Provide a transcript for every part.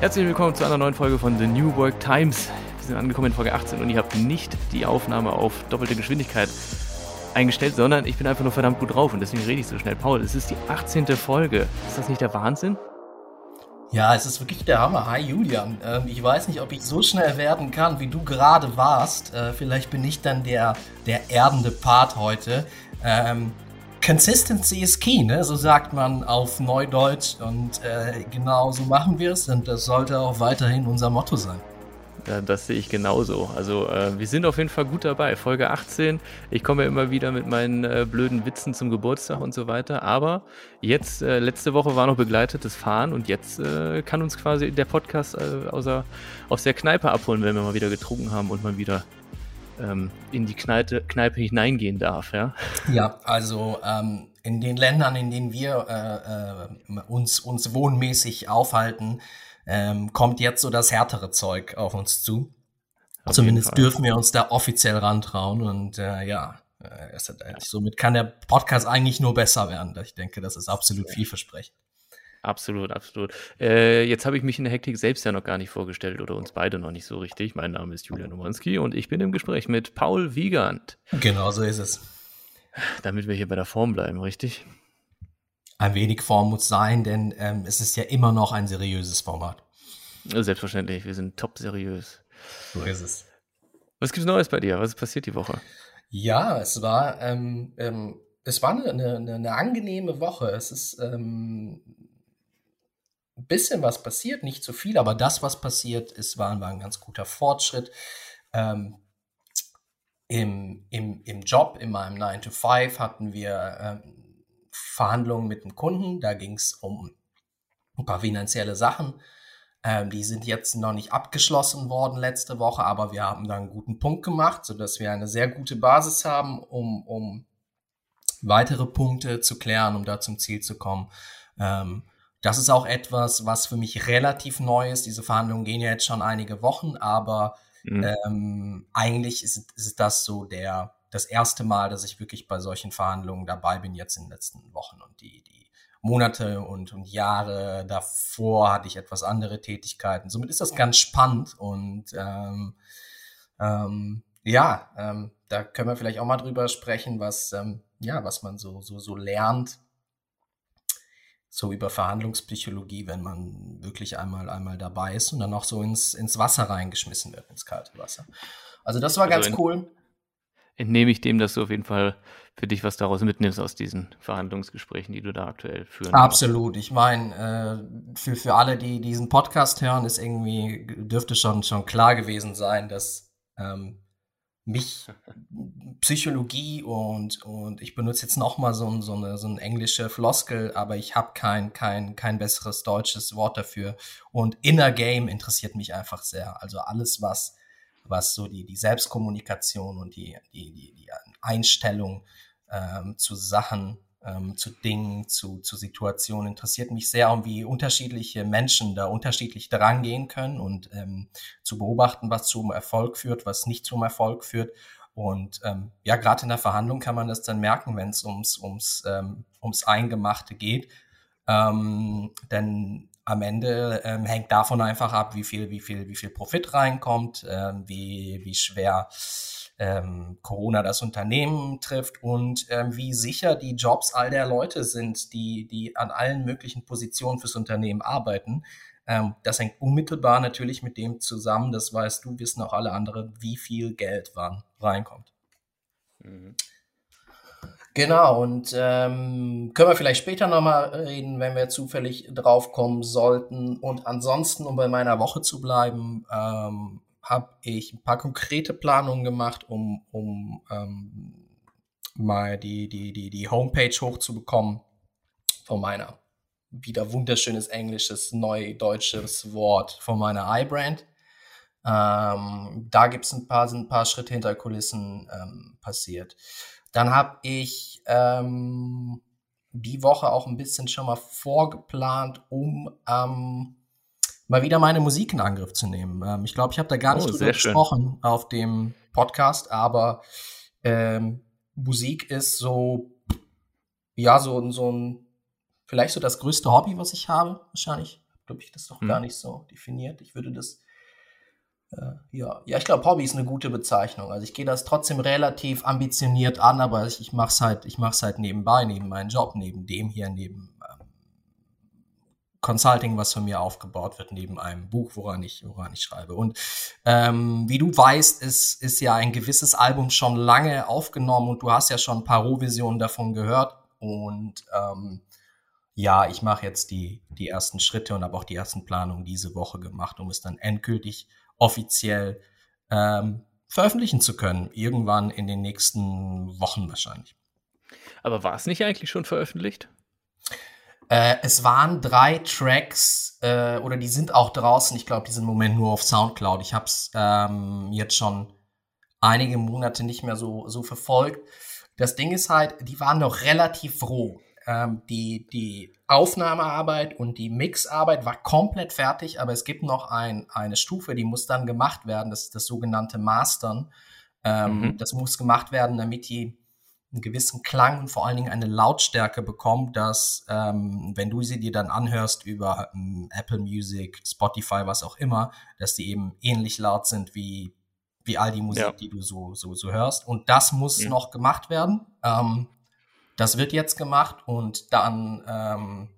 Herzlich willkommen zu einer neuen Folge von The New Work Times. Wir sind angekommen in Folge 18 und ihr habt nicht die Aufnahme auf doppelte Geschwindigkeit eingestellt, sondern ich bin einfach nur verdammt gut drauf und deswegen rede ich so schnell. Paul, es ist die 18. Folge. Ist das nicht der Wahnsinn? Ja, es ist wirklich der Hammer. Hi Julian. Ähm, ich weiß nicht, ob ich so schnell werden kann, wie du gerade warst. Äh, vielleicht bin ich dann der, der erdende Part heute. Ähm, Consistency is key, ne? so sagt man auf Neudeutsch. Und äh, genau so machen wir es. Und das sollte auch weiterhin unser Motto sein. Ja, das sehe ich genauso. Also äh, wir sind auf jeden Fall gut dabei. Folge 18. Ich komme ja immer wieder mit meinen äh, blöden Witzen zum Geburtstag und so weiter. Aber jetzt, äh, letzte Woche war noch begleitetes Fahren und jetzt äh, kann uns quasi der Podcast äh, außer, aus der Kneipe abholen, wenn wir mal wieder getrunken haben und mal wieder ähm, in die Kneipe, Kneipe hineingehen darf. Ja, ja also ähm, in den Ländern, in denen wir äh, uns, uns wohnmäßig aufhalten, ähm, kommt jetzt so das härtere Zeug auf uns zu. Auf Zumindest dürfen wir uns da offiziell rantrauen und äh, ja, äh, somit kann der Podcast eigentlich nur besser werden. Ich denke, das ist absolut vielversprechend. Absolut, absolut. Äh, jetzt habe ich mich in der Hektik selbst ja noch gar nicht vorgestellt oder uns beide noch nicht so richtig. Mein Name ist Julian Omanski und ich bin im Gespräch mit Paul Wiegand. Genau so ist es. Damit wir hier bei der Form bleiben, richtig? ein wenig Form muss sein, denn ähm, es ist ja immer noch ein seriöses Format. Selbstverständlich, wir sind top seriös. So ist es. Was gibt's Neues bei dir? Was ist passiert die Woche? Ja, es war, ähm, ähm, es war eine, eine, eine, angenehme Woche. Es ist ähm, bisschen was passiert, nicht zu viel, aber das, was passiert ist, war, war ein ganz guter Fortschritt. Ähm, im, im, Im Job, in meinem 9 to 5 hatten wir ähm, Verhandlungen mit dem Kunden. Da ging es um ein paar finanzielle Sachen. Ähm, die sind jetzt noch nicht abgeschlossen worden letzte Woche, aber wir haben da einen guten Punkt gemacht, sodass wir eine sehr gute Basis haben, um, um weitere Punkte zu klären, um da zum Ziel zu kommen. Ähm, das ist auch etwas, was für mich relativ neu ist. Diese Verhandlungen gehen ja jetzt schon einige Wochen, aber mhm. ähm, eigentlich ist, ist das so der, das erste Mal, dass ich wirklich bei solchen Verhandlungen dabei bin, jetzt in den letzten Wochen. Und die, die Monate und, und Jahre davor hatte ich etwas andere Tätigkeiten. Somit ist das ganz spannend und ähm, ähm, ja, ähm, da können wir vielleicht auch mal drüber sprechen, was, ähm, ja, was man so, so, so lernt, so über Verhandlungspsychologie, wenn man wirklich einmal, einmal dabei ist und dann auch so ins, ins Wasser reingeschmissen wird, ins kalte Wasser. Also das war also ganz cool entnehme ich dem, dass du auf jeden Fall für dich was daraus mitnimmst aus diesen Verhandlungsgesprächen, die du da aktuell führen. Absolut. Ich meine, äh, für, für alle, die diesen Podcast hören, ist irgendwie, dürfte schon, schon klar gewesen sein, dass ähm, mich Psychologie und, und ich benutze jetzt nochmal so, so, eine, so eine englische Floskel, aber ich habe kein, kein, kein besseres deutsches Wort dafür. Und Inner Game interessiert mich einfach sehr. Also alles, was was so die, die Selbstkommunikation und die, die, die, die Einstellung ähm, zu Sachen, ähm, zu Dingen, zu, zu Situationen interessiert mich sehr und wie unterschiedliche Menschen da unterschiedlich dran gehen können und ähm, zu beobachten, was zum Erfolg führt, was nicht zum Erfolg führt. Und ähm, ja, gerade in der Verhandlung kann man das dann merken, wenn es ums, ums, ähm, ums Eingemachte geht. Ähm, denn am Ende ähm, hängt davon einfach ab, wie viel, wie viel, wie viel Profit reinkommt, ähm, wie, wie schwer ähm, Corona das Unternehmen trifft und ähm, wie sicher die Jobs all der Leute sind, die, die an allen möglichen Positionen fürs Unternehmen arbeiten. Ähm, das hängt unmittelbar natürlich mit dem zusammen, das weißt du, wissen auch alle anderen, wie viel Geld wann reinkommt. Mhm. Genau, und ähm, können wir vielleicht später nochmal reden, wenn wir zufällig drauf kommen sollten. Und ansonsten, um bei meiner Woche zu bleiben, ähm, habe ich ein paar konkrete Planungen gemacht, um, um ähm, mal die, die, die, die Homepage hochzubekommen von meiner wieder wunderschönes englisches, neudeutsches Wort von meiner iBrand. Ähm, da gibt es ein paar, sind ein paar Schritte hinter Kulissen ähm, passiert. Dann habe ich ähm, die Woche auch ein bisschen schon mal vorgeplant, um ähm, mal wieder meine Musik in Angriff zu nehmen. Ähm, ich glaube, ich habe da gar nicht oh, drüber gesprochen auf dem Podcast, aber ähm, Musik ist so, ja, so, so ein, vielleicht so das größte Hobby, was ich habe, wahrscheinlich. glaube ich, das doch hm. gar nicht so definiert. Ich würde das äh, ja, ja, ich glaube, Hobby ist eine gute Bezeichnung. Also ich gehe das trotzdem relativ ambitioniert an, aber ich, ich mache es halt, ich mache halt nebenbei, neben meinem Job, neben dem hier, neben Consulting, was von mir aufgebaut wird, neben einem Buch, woran ich, woran ich schreibe. Und ähm, wie du weißt, ist, ist ja ein gewisses Album schon lange aufgenommen und du hast ja schon ein paar Rohvisionen davon gehört. Und ähm, ja, ich mache jetzt die, die ersten Schritte und habe auch die ersten Planungen diese Woche gemacht, um es dann endgültig offiziell ähm, veröffentlichen zu können. Irgendwann in den nächsten Wochen wahrscheinlich. Aber war es nicht eigentlich schon veröffentlicht? Äh, es waren drei Tracks äh, oder die sind auch draußen. Ich glaube, die sind im Moment nur auf Soundcloud. Ich habe es ähm, jetzt schon einige Monate nicht mehr so, so verfolgt. Das Ding ist halt, die waren noch relativ roh ähm, die, die Aufnahmearbeit und die Mixarbeit war komplett fertig, aber es gibt noch ein, eine Stufe, die muss dann gemacht werden, das ist das sogenannte Mastern. Ähm, mhm. Das muss gemacht werden, damit die einen gewissen Klang und vor allen Dingen eine Lautstärke bekommt, dass ähm, wenn du sie dir dann anhörst über ähm, Apple Music, Spotify, was auch immer, dass die eben ähnlich laut sind wie, wie all die Musik, ja. die du so, so, so hörst. Und das muss mhm. noch gemacht werden. Ähm, das wird jetzt gemacht und dann ähm,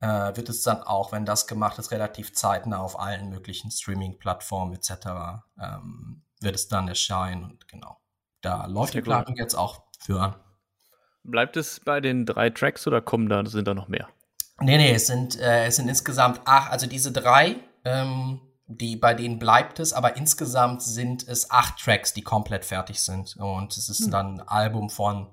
äh, wird es dann auch, wenn das gemacht ist, relativ zeitnah auf allen möglichen Streaming-Plattformen etc. Ähm, wird es dann erscheinen und genau. Da läuft die Planung jetzt auch für an. Bleibt es bei den drei Tracks oder kommen da, sind da noch mehr? Nee, nee, es sind, äh, es sind insgesamt acht, also diese drei, ähm, die, bei denen bleibt es, aber insgesamt sind es acht Tracks, die komplett fertig sind. Und es ist hm. dann ein Album von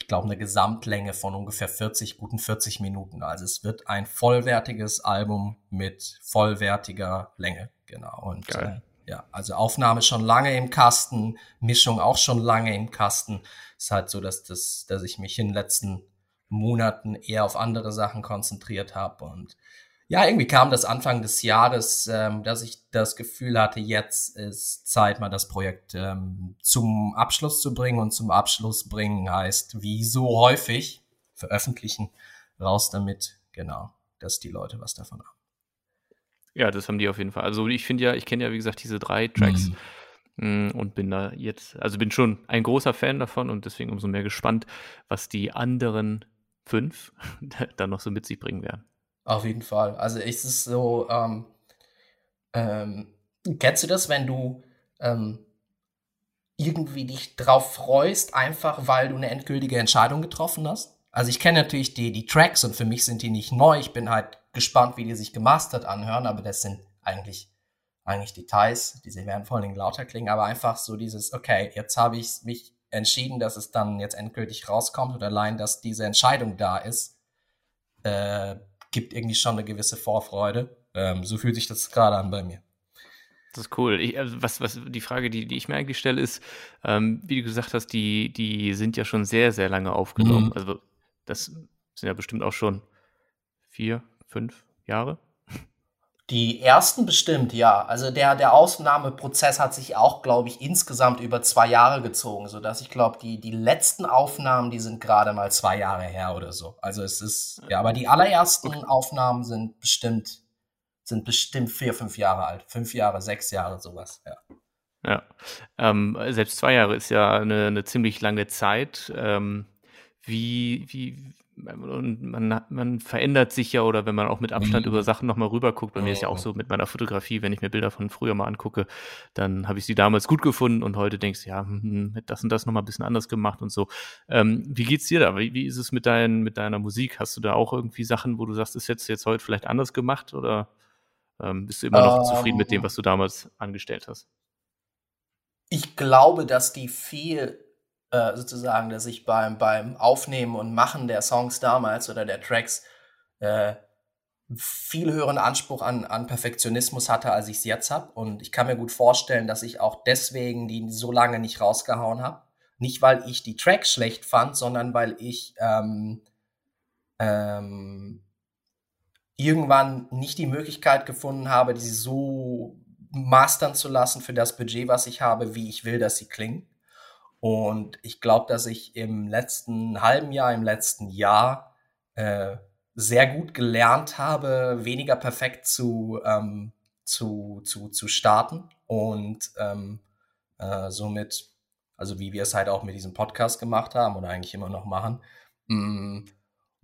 ich glaube, eine Gesamtlänge von ungefähr 40, guten 40 Minuten. Also es wird ein vollwertiges Album mit vollwertiger Länge, genau. Und äh, ja, also Aufnahme schon lange im Kasten, Mischung auch schon lange im Kasten. Ist halt so, dass das, dass ich mich in den letzten Monaten eher auf andere Sachen konzentriert habe und ja, irgendwie kam das Anfang des Jahres, ähm, dass ich das Gefühl hatte, jetzt ist Zeit, mal das Projekt ähm, zum Abschluss zu bringen. Und zum Abschluss bringen heißt, wie so häufig, veröffentlichen, raus damit, genau, dass die Leute was davon haben. Ja, das haben die auf jeden Fall. Also ich finde ja, ich kenne ja, wie gesagt, diese drei Tracks. Mhm. Und bin da jetzt, also bin schon ein großer Fan davon und deswegen umso mehr gespannt, was die anderen fünf dann noch so mit sich bringen werden. Auf jeden Fall. Also es ist so, ähm, ähm, kennst du das, wenn du ähm, irgendwie dich drauf freust, einfach weil du eine endgültige Entscheidung getroffen hast? Also ich kenne natürlich die, die Tracks und für mich sind die nicht neu. Ich bin halt gespannt, wie die sich gemastert anhören, aber das sind eigentlich, eigentlich Details. Diese werden vor allen Dingen lauter klingen, aber einfach so dieses, okay, jetzt habe ich mich entschieden, dass es dann jetzt endgültig rauskommt und allein, dass diese Entscheidung da ist, äh, gibt irgendwie schon eine gewisse Vorfreude. Ähm, so fühlt sich das gerade an bei mir. Das ist cool. Ich, also was, was, die Frage, die, die ich mir eigentlich stelle, ist, ähm, wie du gesagt hast, die, die sind ja schon sehr, sehr lange aufgenommen. Mhm. Also das sind ja bestimmt auch schon vier, fünf Jahre. Die ersten bestimmt, ja. Also der, der Aufnahmeprozess hat sich auch, glaube ich, insgesamt über zwei Jahre gezogen, sodass ich glaube, die, die letzten Aufnahmen, die sind gerade mal zwei Jahre her oder so. Also es ist, ja, aber die allerersten okay. Aufnahmen sind bestimmt, sind bestimmt vier, fünf Jahre alt. Fünf Jahre, sechs Jahre, sowas, ja. Ja, ähm, selbst zwei Jahre ist ja eine, eine ziemlich lange Zeit. Ähm, wie, wie, und man, man verändert sich ja oder wenn man auch mit Abstand mhm. über Sachen nochmal rüberguckt, bei mir ist ja auch so mit meiner Fotografie, wenn ich mir Bilder von früher mal angucke, dann habe ich sie damals gut gefunden und heute denkst du, ja, hm, hm das und das nochmal ein bisschen anders gemacht und so. Ähm, wie geht's dir da? Wie, wie ist es mit, dein, mit deiner Musik? Hast du da auch irgendwie Sachen, wo du sagst, ist jetzt, jetzt heute vielleicht anders gemacht oder ähm, bist du immer noch um, zufrieden mit dem, ähm. was du damals angestellt hast? Ich glaube, dass die viel äh, sozusagen, dass ich beim, beim Aufnehmen und Machen der Songs damals oder der Tracks äh, viel höheren Anspruch an, an Perfektionismus hatte, als ich es jetzt habe. Und ich kann mir gut vorstellen, dass ich auch deswegen die so lange nicht rausgehauen habe. Nicht, weil ich die Tracks schlecht fand, sondern weil ich ähm, ähm, irgendwann nicht die Möglichkeit gefunden habe, die so mastern zu lassen für das Budget, was ich habe, wie ich will, dass sie klingen. Und ich glaube, dass ich im letzten halben Jahr, im letzten Jahr äh, sehr gut gelernt habe, weniger perfekt zu, ähm, zu, zu, zu starten und ähm, äh, somit, also wie wir es halt auch mit diesem Podcast gemacht haben oder eigentlich immer noch machen, mh, mm,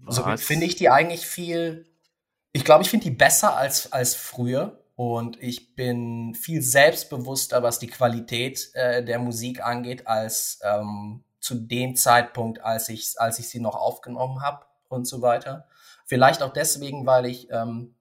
somit finde ich die eigentlich viel, ich glaube, ich finde die besser als, als früher und ich bin viel selbstbewusster, was die Qualität äh, der Musik angeht, als ähm, zu dem Zeitpunkt, als ich, als ich sie noch aufgenommen habe und so weiter. Vielleicht auch deswegen, weil ich ähm,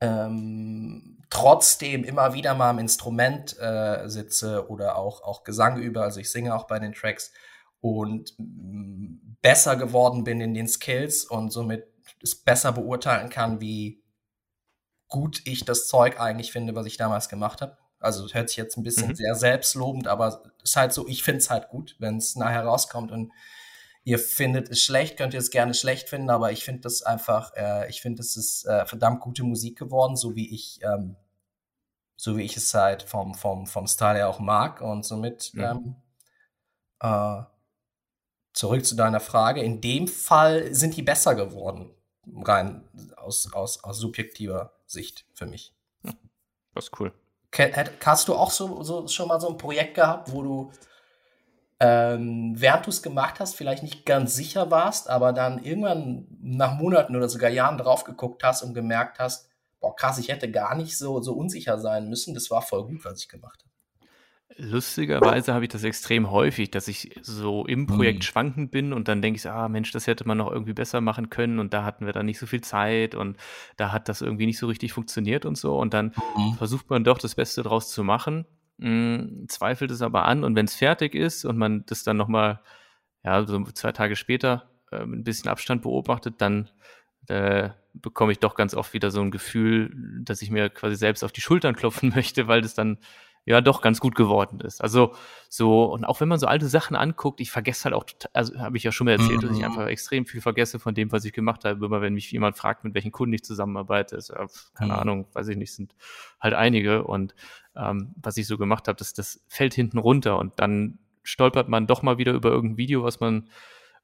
ähm, trotzdem immer wieder mal am Instrument äh, sitze oder auch, auch Gesang übe. Also ich singe auch bei den Tracks und mm, besser geworden bin in den Skills und somit es besser beurteilen kann, wie gut ich das Zeug eigentlich finde, was ich damals gemacht habe. Also hört sich jetzt ein bisschen mhm. sehr selbstlobend, aber es ist halt so, ich finde es halt gut, wenn es nachher rauskommt und ihr findet es schlecht, könnt ihr es gerne schlecht finden, aber ich finde das einfach, äh, ich finde, es ist äh, verdammt gute Musik geworden, so wie ich, ähm, so wie ich es halt vom, vom, vom Style her auch mag und somit mhm. ähm, äh, zurück zu deiner Frage. In dem Fall sind die besser geworden, rein aus, aus, aus subjektiver Sicht für mich. Das ist cool. Hast du auch so, so schon mal so ein Projekt gehabt, wo du ähm, während du es gemacht hast, vielleicht nicht ganz sicher warst, aber dann irgendwann nach Monaten oder sogar Jahren drauf geguckt hast und gemerkt hast, boah, krass, ich hätte gar nicht so, so unsicher sein müssen. Das war voll gut, was ich gemacht habe. Lustigerweise habe ich das extrem häufig, dass ich so im Projekt mhm. schwankend bin und dann denke ich, ah Mensch, das hätte man noch irgendwie besser machen können und da hatten wir dann nicht so viel Zeit und da hat das irgendwie nicht so richtig funktioniert und so und dann mhm. versucht man doch das Beste draus zu machen, mh, hm, zweifelt es aber an und wenn es fertig ist und man das dann nochmal, ja, so zwei Tage später äh, mit ein bisschen Abstand beobachtet, dann äh, bekomme ich doch ganz oft wieder so ein Gefühl, dass ich mir quasi selbst auf die Schultern klopfen möchte, weil das dann ja doch ganz gut geworden ist. Also so, und auch wenn man so alte Sachen anguckt, ich vergesse halt auch, also habe ich ja schon mal erzählt, mhm. dass ich mhm. einfach extrem viel vergesse von dem, was ich gemacht habe. Immer wenn mich jemand fragt, mit welchen Kunden ich zusammenarbeite, ist, äh, keine mhm. Ahnung, weiß ich nicht, sind halt einige. Und ähm, was ich so gemacht habe, das, das fällt hinten runter und dann stolpert man doch mal wieder über irgendein Video, was man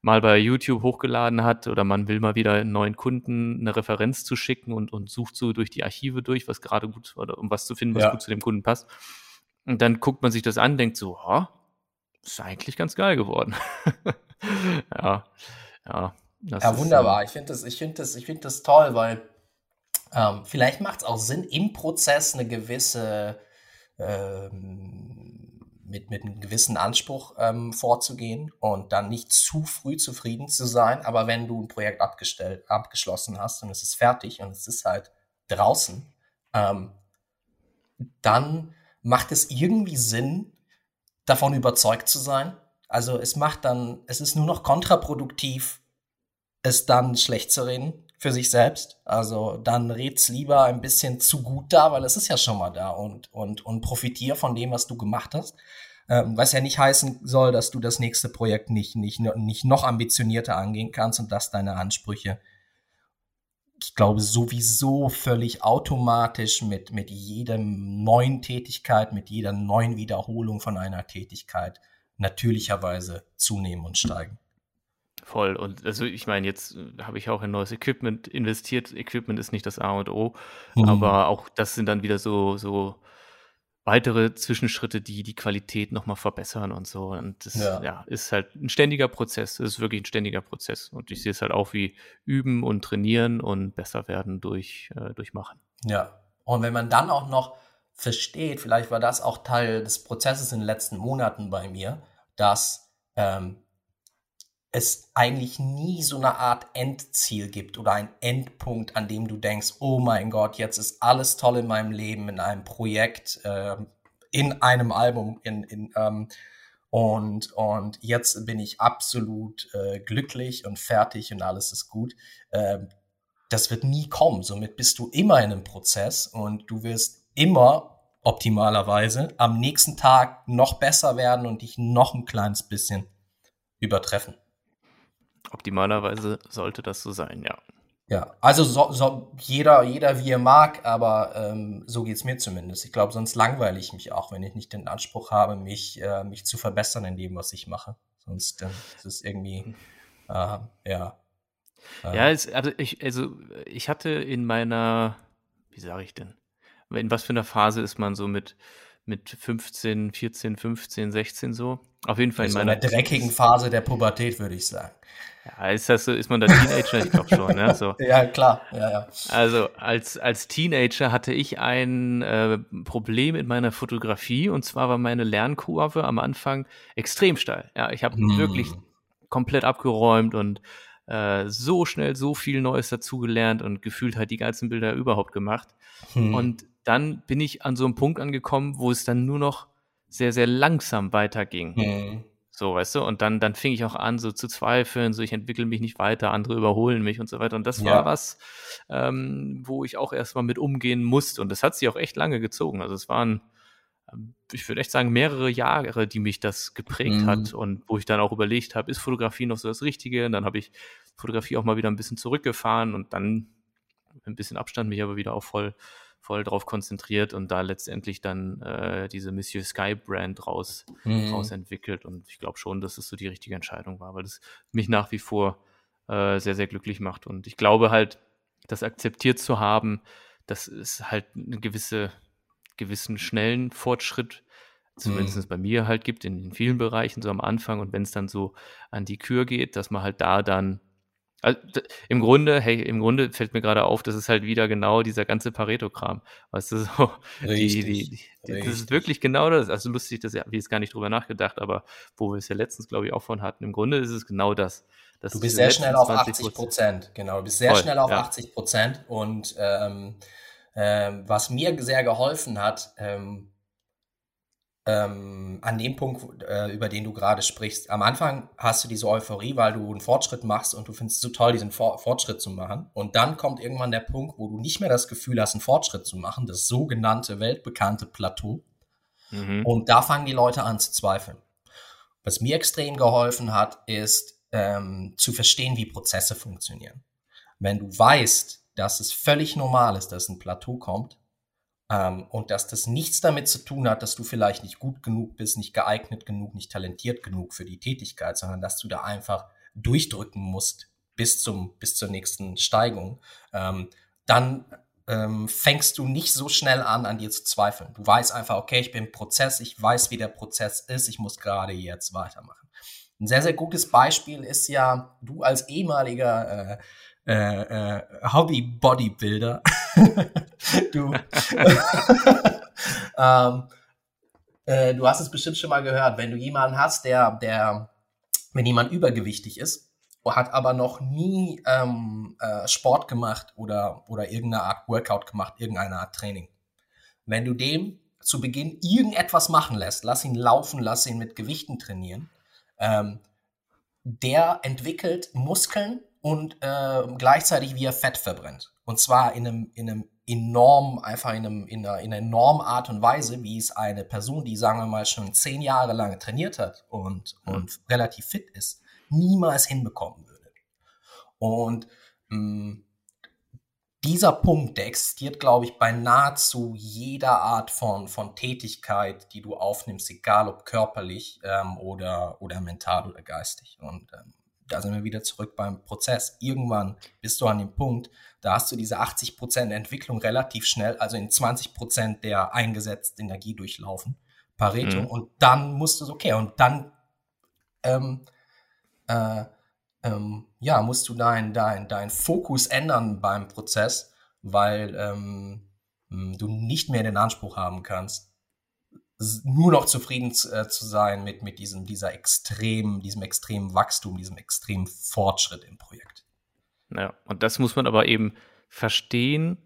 mal bei YouTube hochgeladen hat oder man will mal wieder einen neuen Kunden eine Referenz zu schicken und, und sucht so durch die Archive durch, was gerade gut oder um was zu finden, was ja. gut zu dem Kunden passt. Und dann guckt man sich das an, denkt so, oh, ist eigentlich ganz geil geworden. ja, ja. ja, wunderbar. Ist, ich finde das, ich finde das, ich finde das toll, weil ähm, vielleicht macht es auch Sinn, im Prozess eine gewisse, ähm, mit, mit einem gewissen Anspruch ähm, vorzugehen und dann nicht zu früh zufrieden zu sein. Aber wenn du ein Projekt abgestellt, abgeschlossen hast und es ist fertig und es ist halt draußen, ähm, dann macht es irgendwie Sinn, davon überzeugt zu sein? Also es macht dann, es ist nur noch kontraproduktiv, es dann schlecht zu reden für sich selbst. Also dann red's lieber ein bisschen zu gut da, weil es ist ja schon mal da und, und, und profitier von dem, was du gemacht hast. Ähm, was ja nicht heißen soll, dass du das nächste Projekt nicht, nicht, nicht noch ambitionierter angehen kannst und dass deine Ansprüche ich glaube, sowieso völlig automatisch mit, mit jedem neuen Tätigkeit, mit jeder neuen Wiederholung von einer Tätigkeit natürlicherweise zunehmen und steigen. Voll. Und also ich meine, jetzt äh, habe ich auch in neues Equipment investiert. Equipment ist nicht das A und O, mhm. aber auch das sind dann wieder so, so weitere Zwischenschritte, die die Qualität nochmal verbessern und so. Und das ja. ja. ist halt ein ständiger Prozess. Es ist wirklich ein ständiger Prozess. Und ich sehe es halt auch wie üben und trainieren und besser werden durch, äh, durch Machen. Ja. Und wenn man dann auch noch versteht, vielleicht war das auch Teil des Prozesses in den letzten Monaten bei mir, dass ähm, es eigentlich nie so eine Art Endziel gibt oder ein Endpunkt, an dem du denkst, oh mein Gott, jetzt ist alles toll in meinem Leben, in einem Projekt, äh, in einem Album, in, in ähm, und, und jetzt bin ich absolut äh, glücklich und fertig und alles ist gut. Äh, das wird nie kommen. Somit bist du immer in einem Prozess und du wirst immer optimalerweise am nächsten Tag noch besser werden und dich noch ein kleines bisschen übertreffen. Optimalerweise sollte das so sein, ja. Ja, also so, so jeder, jeder wie er mag, aber ähm, so geht's mir zumindest. Ich glaube, sonst langweile ich mich auch, wenn ich nicht den Anspruch habe, mich, äh, mich zu verbessern in dem, was ich mache. Sonst äh, ist es irgendwie, äh, ja. Ja, es, also, ich, also ich hatte in meiner, wie sage ich denn, in was für einer Phase ist man so mit, mit 15, 14, 15, 16 so? Auf jeden Fall in so meiner einer dreckigen Phase der Pubertät, würde ich sagen. Ja, ist das so, ist man da Teenager? ich glaube schon, ne? So. Ja, klar, ja, ja. Also als, als Teenager hatte ich ein äh, Problem in meiner Fotografie und zwar war meine Lernkurve am Anfang extrem steil. Ja, ich habe hm. wirklich komplett abgeräumt und äh, so schnell so viel Neues dazugelernt und gefühlt halt die ganzen Bilder überhaupt gemacht. Hm. Und dann bin ich an so einem Punkt angekommen, wo es dann nur noch sehr, sehr langsam weiterging. Hm. So, weißt du, und dann, dann fing ich auch an, so zu zweifeln, so ich entwickle mich nicht weiter, andere überholen mich und so weiter. Und das ja. war was, ähm, wo ich auch erstmal mit umgehen musste. Und das hat sich auch echt lange gezogen. Also es waren, ähm, ich würde echt sagen, mehrere Jahre, die mich das geprägt mhm. hat und wo ich dann auch überlegt habe, ist Fotografie noch so das Richtige? Und dann habe ich Fotografie auch mal wieder ein bisschen zurückgefahren und dann ein bisschen Abstand mich aber wieder auch voll voll drauf konzentriert und da letztendlich dann äh, diese Monsieur Sky Brand raus, mhm. raus entwickelt. Und ich glaube schon, dass es so die richtige Entscheidung war, weil es mich nach wie vor äh, sehr, sehr glücklich macht. Und ich glaube halt, das akzeptiert zu haben, dass es halt einen gewisse, gewissen schnellen Fortschritt zumindest mhm. bei mir halt gibt, in, in vielen Bereichen so am Anfang und wenn es dann so an die Kür geht, dass man halt da dann also, Im Grunde, hey, im Grunde fällt mir gerade auf, das ist halt wieder genau dieser ganze Pareto-Kram. Weißt du, so, richtig, die, die, die, das ist wirklich genau das. Also lustig, das ja, wie es gar nicht drüber nachgedacht, aber wo wir es ja letztens, glaube ich, auch von hatten. Im Grunde ist es genau das. du bist sehr schnell auf 80 Prozent, genau. Du bist sehr Voll, schnell auf ja. 80 Prozent und ähm, ähm, was mir sehr geholfen hat, ähm, ähm, an dem Punkt, äh, über den du gerade sprichst. Am Anfang hast du diese Euphorie, weil du einen Fortschritt machst und du findest es so toll, diesen For Fortschritt zu machen. Und dann kommt irgendwann der Punkt, wo du nicht mehr das Gefühl hast, einen Fortschritt zu machen, das sogenannte weltbekannte Plateau. Mhm. Und da fangen die Leute an zu zweifeln. Was mir extrem geholfen hat, ist ähm, zu verstehen, wie Prozesse funktionieren. Wenn du weißt, dass es völlig normal ist, dass ein Plateau kommt, ähm, und dass das nichts damit zu tun hat, dass du vielleicht nicht gut genug bist, nicht geeignet genug, nicht talentiert genug für die Tätigkeit, sondern dass du da einfach durchdrücken musst bis zum bis zur nächsten Steigung. Ähm, dann ähm, fängst du nicht so schnell an, an dir zu zweifeln. Du weißt einfach, okay, ich bin im Prozess, ich weiß, wie der Prozess ist, ich muss gerade jetzt weitermachen. Ein sehr, sehr gutes Beispiel ist ja, du als ehemaliger äh, äh, äh, Hobby-Bodybuilder. du, ähm, äh, du hast es bestimmt schon mal gehört, wenn du jemanden hast, der, der, wenn jemand übergewichtig ist, hat aber noch nie ähm, äh, Sport gemacht oder, oder irgendeine Art Workout gemacht, irgendeine Art Training. Wenn du dem zu Beginn irgendetwas machen lässt, lass ihn laufen, lass ihn mit Gewichten trainieren, ähm, der entwickelt Muskeln und äh, gleichzeitig wie er Fett verbrennt. Und zwar in einem, in einem enorm, einfach in, einem, in, einer, in einer enormen Art und Weise, wie es eine Person, die sagen wir mal schon zehn Jahre lang trainiert hat und, mhm. und relativ fit ist, niemals hinbekommen würde. Und mh, mm, dieser Punkt, der existiert, glaube ich, bei nahezu jeder Art von, von Tätigkeit, die du aufnimmst, egal ob körperlich ähm, oder, oder mental oder geistig. Und ähm, da sind wir wieder zurück beim Prozess. Irgendwann bist du an dem Punkt, da hast du diese 80 Prozent Entwicklung relativ schnell, also in 20 Prozent der eingesetzten Energie durchlaufen, Pareto. Mhm. Und dann musst du, okay, und dann, ähm, äh, ähm, ja, musst du deinen dein, dein Fokus ändern beim Prozess, weil ähm, du nicht mehr den Anspruch haben kannst, nur noch zufrieden zu, äh, zu sein mit, mit diesem, dieser extremen, diesem extremen Wachstum, diesem extremen Fortschritt im Projekt. Ja, und das muss man aber eben verstehen,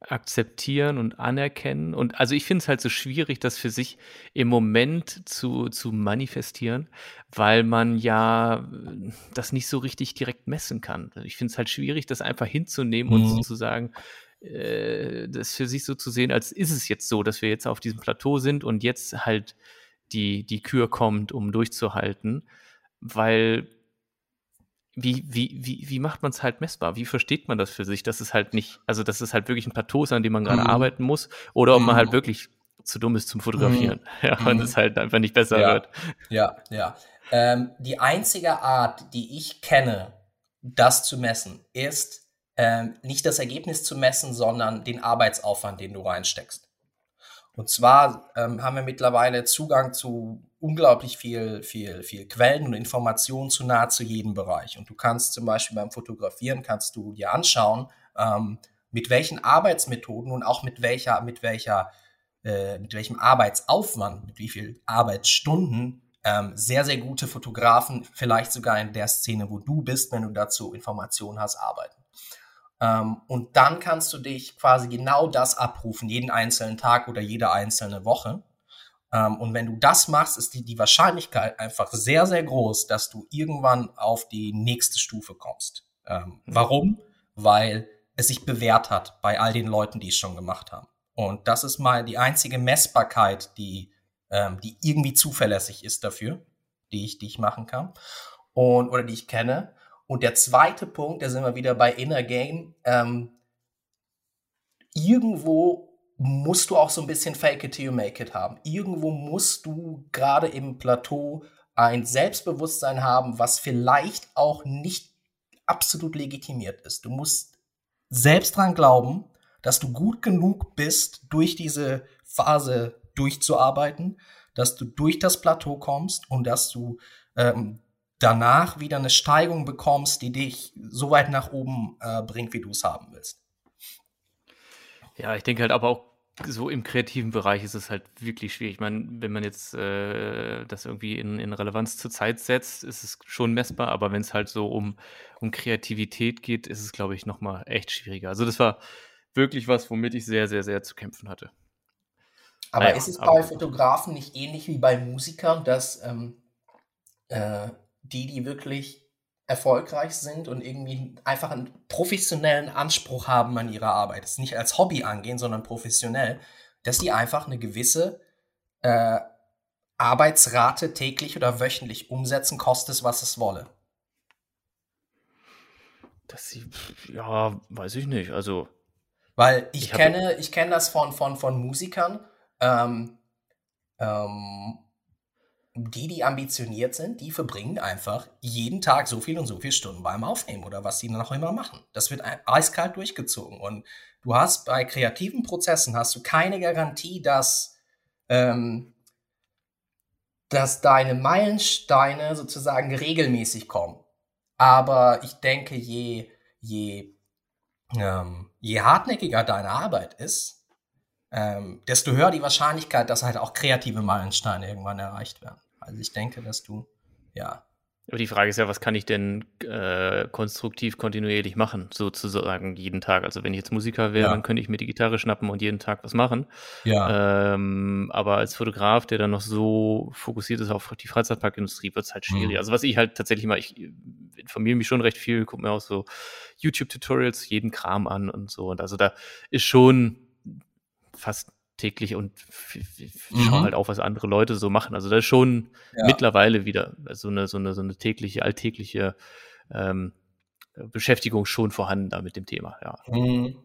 akzeptieren und anerkennen. Und also ich finde es halt so schwierig, das für sich im Moment zu, zu manifestieren, weil man ja das nicht so richtig direkt messen kann. Ich finde es halt schwierig, das einfach hinzunehmen mhm. und sozusagen äh, das für sich so zu sehen, als ist es jetzt so, dass wir jetzt auf diesem Plateau sind und jetzt halt die, die Kür kommt, um durchzuhalten. Weil wie, wie, wie, wie macht man es halt messbar? Wie versteht man das für sich, dass es halt nicht, also dass es halt wirklich ein Plateau ist, an dem man gerade mhm. arbeiten muss, oder ob man halt mhm. wirklich zu dumm ist zum Fotografieren. Mhm. Ja, und mhm. es halt einfach nicht besser ja. wird. Ja, ja. Ähm, die einzige Art, die ich kenne, das zu messen, ist ähm, nicht das Ergebnis zu messen, sondern den Arbeitsaufwand, den du reinsteckst. Und zwar ähm, haben wir mittlerweile Zugang zu unglaublich viel, viel, viel Quellen und Informationen zu nahezu jedem Bereich. Und du kannst zum Beispiel beim Fotografieren kannst du dir anschauen, ähm, mit welchen Arbeitsmethoden und auch mit welcher, mit welcher, äh, mit welchem Arbeitsaufwand, mit wie viel Arbeitsstunden ähm, sehr, sehr gute Fotografen, vielleicht sogar in der Szene, wo du bist, wenn du dazu Informationen hast, arbeiten. Ähm, und dann kannst du dich quasi genau das abrufen, jeden einzelnen Tag oder jede einzelne Woche. Ähm, und wenn du das machst, ist die, die Wahrscheinlichkeit einfach sehr, sehr groß, dass du irgendwann auf die nächste Stufe kommst. Ähm, mhm. Warum? Weil es sich bewährt hat bei all den Leuten, die es schon gemacht haben. Und das ist mal die einzige Messbarkeit, die, ähm, die irgendwie zuverlässig ist dafür, die ich, die ich machen kann und oder die ich kenne. Und der zweite Punkt, da sind wir wieder bei Inner Game. Ähm, irgendwo musst du auch so ein bisschen Fake it till you make it haben. Irgendwo musst du gerade im Plateau ein Selbstbewusstsein haben, was vielleicht auch nicht absolut legitimiert ist. Du musst selbst dran glauben, dass du gut genug bist, durch diese Phase durchzuarbeiten, dass du durch das Plateau kommst und dass du ähm, danach wieder eine Steigung bekommst, die dich so weit nach oben äh, bringt, wie du es haben willst. Ja, ich denke halt aber auch so im kreativen Bereich ist es halt wirklich schwierig. Ich meine, wenn man jetzt äh, das irgendwie in, in Relevanz zur Zeit setzt, ist es schon messbar, aber wenn es halt so um, um Kreativität geht, ist es, glaube ich, nochmal echt schwieriger. Also das war wirklich was, womit ich sehr, sehr, sehr zu kämpfen hatte. Aber naja, ist es bei Fotografen nicht ähnlich wie bei Musikern, dass ähm, äh, die, die wirklich erfolgreich sind und irgendwie einfach einen professionellen Anspruch haben an ihre Arbeit, es nicht als Hobby angehen, sondern professionell, dass die einfach eine gewisse äh, Arbeitsrate täglich oder wöchentlich umsetzen, kostet es, was es wolle. Dass sie, ja, weiß ich nicht. Also. Weil ich, ich kenne, ich kenne das von, von, von Musikern, ähm, ähm, die, die ambitioniert sind, die verbringen einfach jeden Tag so viel und so viele Stunden beim Aufnehmen oder was sie dann auch immer machen. Das wird eiskalt durchgezogen. Und du hast bei kreativen Prozessen hast du keine Garantie, dass, ähm, dass deine Meilensteine sozusagen regelmäßig kommen. Aber ich denke, je, je, ähm, je hartnäckiger deine Arbeit ist, ähm, desto höher die Wahrscheinlichkeit, dass halt auch kreative Meilensteine irgendwann erreicht werden. Also ich denke, dass du, ja. Aber die Frage ist ja, was kann ich denn äh, konstruktiv kontinuierlich machen, sozusagen jeden Tag? Also wenn ich jetzt Musiker wäre, ja. dann könnte ich mir die Gitarre schnappen und jeden Tag was machen. Ja. Ähm, aber als Fotograf, der dann noch so fokussiert ist auf die Freizeitparkindustrie, wird es halt schwierig. Mhm. Also was ich halt tatsächlich mal, ich informiere mich schon recht viel, gucke mir auch so YouTube-Tutorials, jeden Kram an und so. Und also da ist schon fast täglich und mhm. schaue halt auch, was andere Leute so machen. Also da ist schon ja. mittlerweile wieder so eine, so eine, so eine tägliche, alltägliche ähm, Beschäftigung schon vorhanden da mit dem Thema, ja. Mhm.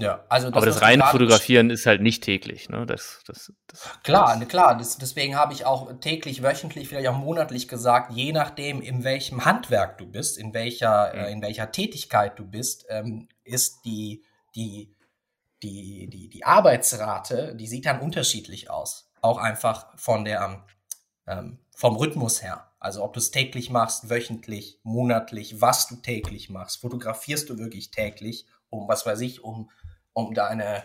Ja, also das, aber das reine Fotografieren ist halt nicht täglich, ne? Das, das, das klar, das, klar. Das, deswegen habe ich auch täglich, wöchentlich, vielleicht auch monatlich gesagt, je nachdem, in welchem Handwerk du bist, in welcher, mhm. äh, in welcher Tätigkeit du bist, ähm, ist die, die die, die, die Arbeitsrate, die sieht dann unterschiedlich aus. Auch einfach von der, ähm, vom Rhythmus her. Also ob du es täglich machst, wöchentlich, monatlich, was du täglich machst. Fotografierst du wirklich täglich, um, was weiß ich, um, um deine,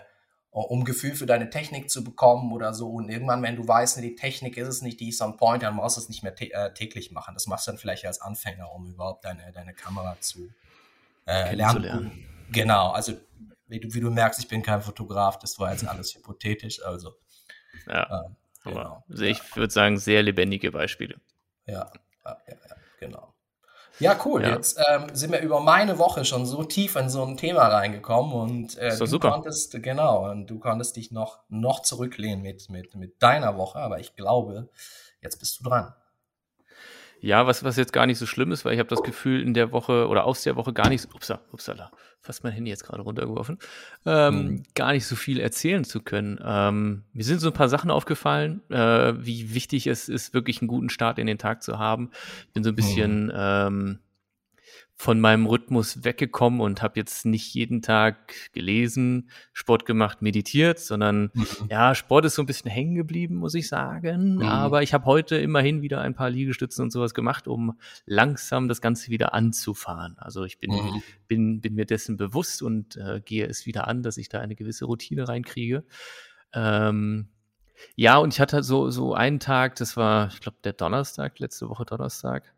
um Gefühl für deine Technik zu bekommen oder so. Und irgendwann, wenn du weißt, die Technik ist es nicht, die ist on point, dann brauchst du es nicht mehr äh, täglich machen. Das machst du dann vielleicht als Anfänger, um überhaupt deine, deine Kamera zu äh, lernen. Genau, also wie du, wie du merkst, ich bin kein Fotograf, das war jetzt alles hypothetisch, also. Ja, ähm, genau. Also ich ja. würde sagen, sehr lebendige Beispiele. Ja, ja, ja, genau. Ja, cool. Jetzt ähm, sind wir über meine Woche schon so tief in so ein Thema reingekommen und äh, du super. konntest, genau, und du konntest dich noch, noch zurücklehnen mit, mit, mit deiner Woche, aber ich glaube, jetzt bist du dran. Ja, was, was jetzt gar nicht so schlimm ist, weil ich habe das Gefühl, in der Woche oder aus der Woche gar nicht, upsa, upsala, fast mein Handy jetzt gerade runtergeworfen, ähm, mhm. gar nicht so viel erzählen zu können. Ähm, mir sind so ein paar Sachen aufgefallen, äh, wie wichtig es ist, wirklich einen guten Start in den Tag zu haben. Ich bin so ein bisschen mhm. ähm, von meinem Rhythmus weggekommen und habe jetzt nicht jeden Tag gelesen, Sport gemacht, meditiert, sondern mhm. ja, Sport ist so ein bisschen hängen geblieben, muss ich sagen. Mhm. Aber ich habe heute immerhin wieder ein paar Liegestützen und sowas gemacht, um langsam das Ganze wieder anzufahren. Also ich bin, mhm. bin, bin mir dessen bewusst und äh, gehe es wieder an, dass ich da eine gewisse Routine reinkriege. Ähm, ja, und ich hatte so, so einen Tag, das war, ich glaube, der Donnerstag, letzte Woche Donnerstag.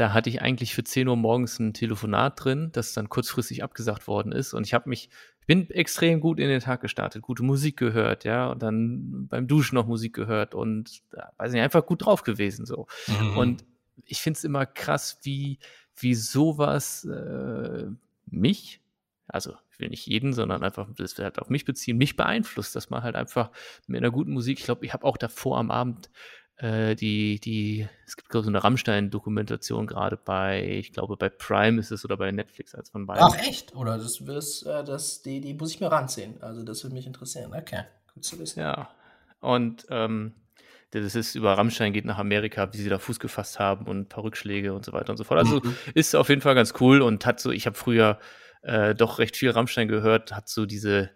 Da hatte ich eigentlich für 10 Uhr morgens ein Telefonat drin, das dann kurzfristig abgesagt worden ist. Und ich habe mich, ich bin extrem gut in den Tag gestartet, gute Musik gehört, ja, und dann beim Duschen noch Musik gehört und ja, weiß nicht, einfach gut drauf gewesen so. Mhm. Und ich finde es immer krass, wie, wie sowas äh, mich, also will nicht jeden, sondern einfach das halt auf mich beziehen, mich beeinflusst, dass man halt einfach mit einer guten Musik, ich glaube, ich habe auch davor am Abend äh, die, die, es gibt glaube ich so eine Rammstein-Dokumentation gerade bei, ich glaube bei Prime ist es oder bei Netflix als von beiden. Ach echt? Oder das, das, äh, das die, die muss ich mir ranziehen. Also das würde mich interessieren. Okay, gut zu wissen. Ja. Und ähm, das ist über Rammstein geht nach Amerika, wie sie da Fuß gefasst haben und ein paar Rückschläge und so weiter und so fort. Also mhm. ist auf jeden Fall ganz cool und hat so, ich habe früher äh, doch recht viel Rammstein gehört, hat so diese,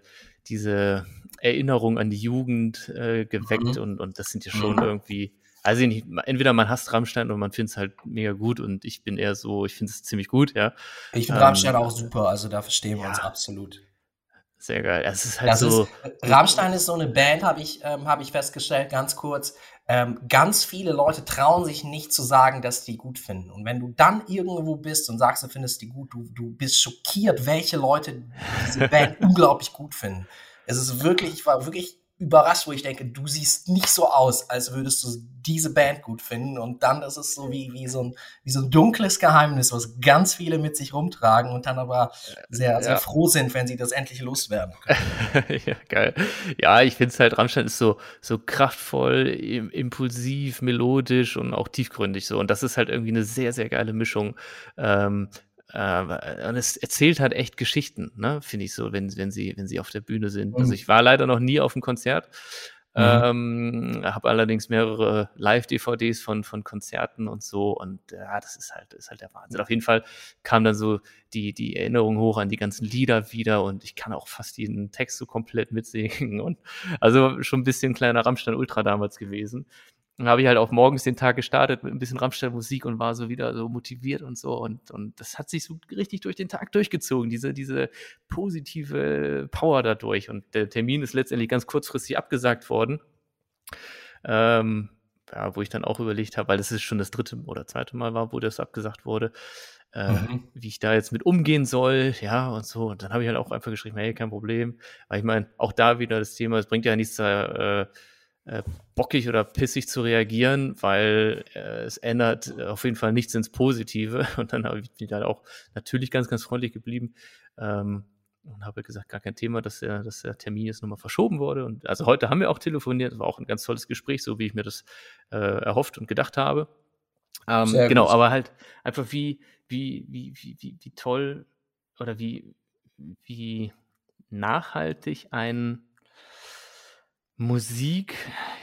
diese Erinnerung an die Jugend äh, geweckt mhm. und, und das sind ja schon mhm. irgendwie, also nicht, entweder man hasst Rammstein oder man findet es halt mega gut und ich bin eher so, ich finde es ziemlich gut, ja. Ich finde ähm, Rammstein auch super, also da verstehen wir ja. uns absolut. Sehr geil. Es ist halt das so. Ist, Rammstein ist so eine Band, habe ich, ähm, hab ich festgestellt, ganz kurz. Ähm, ganz viele Leute trauen sich nicht zu sagen, dass die gut finden. Und wenn du dann irgendwo bist und sagst, du findest die gut, du, du bist schockiert, welche Leute diese Band unglaublich gut finden. Es ist wirklich, ich war wirklich überrascht, wo ich denke, du siehst nicht so aus, als würdest du diese Band gut finden. Und dann ist es so wie, wie, so, ein, wie so ein dunkles Geheimnis, was ganz viele mit sich rumtragen und dann aber sehr, sehr ja. froh sind, wenn sie das endlich loswerden ja, geil. Ja, ich finde es halt, Rammstein ist so, so kraftvoll, impulsiv, melodisch und auch tiefgründig so. Und das ist halt irgendwie eine sehr, sehr geile Mischung. Ähm, äh, und es erzählt halt echt Geschichten, ne, finde ich so, wenn, wenn, sie, wenn sie auf der Bühne sind. Also mhm. Also ich war leider noch nie auf einem Konzert, mhm. ähm, habe allerdings mehrere Live-DVDs von, von Konzerten und so und ja, das ist halt, ist halt der Wahnsinn. Auf jeden Fall kam dann so die, die Erinnerung hoch an die ganzen Lieder wieder und ich kann auch fast jeden Text so komplett mitsingen und also schon ein bisschen kleiner Rammstein Ultra damals gewesen. Dann habe ich halt auch morgens den Tag gestartet mit ein bisschen Rammstein-Musik und war so wieder so motiviert und so. Und, und das hat sich so richtig durch den Tag durchgezogen, diese, diese positive Power dadurch. Und der Termin ist letztendlich ganz kurzfristig abgesagt worden. Ähm, ja, wo ich dann auch überlegt habe, weil das ist schon das dritte oder zweite Mal war, wo das abgesagt wurde, äh, mhm. wie ich da jetzt mit umgehen soll, ja, und so. Und dann habe ich halt auch einfach geschrieben, hey, kein Problem. Weil ich meine, auch da wieder das Thema, es bringt ja nichts da, äh, äh, bockig oder pissig zu reagieren, weil äh, es ändert auf jeden Fall nichts ins Positive. Und dann habe ich bin halt auch natürlich ganz, ganz freundlich geblieben ähm, und habe gesagt, gar kein Thema, dass der, dass der Termin jetzt nochmal verschoben wurde. Und also heute haben wir auch telefoniert, das war auch ein ganz tolles Gespräch, so wie ich mir das äh, erhofft und gedacht habe. Ähm, genau, aber halt einfach wie, wie, wie, wie, wie, wie toll oder wie, wie nachhaltig ein Musik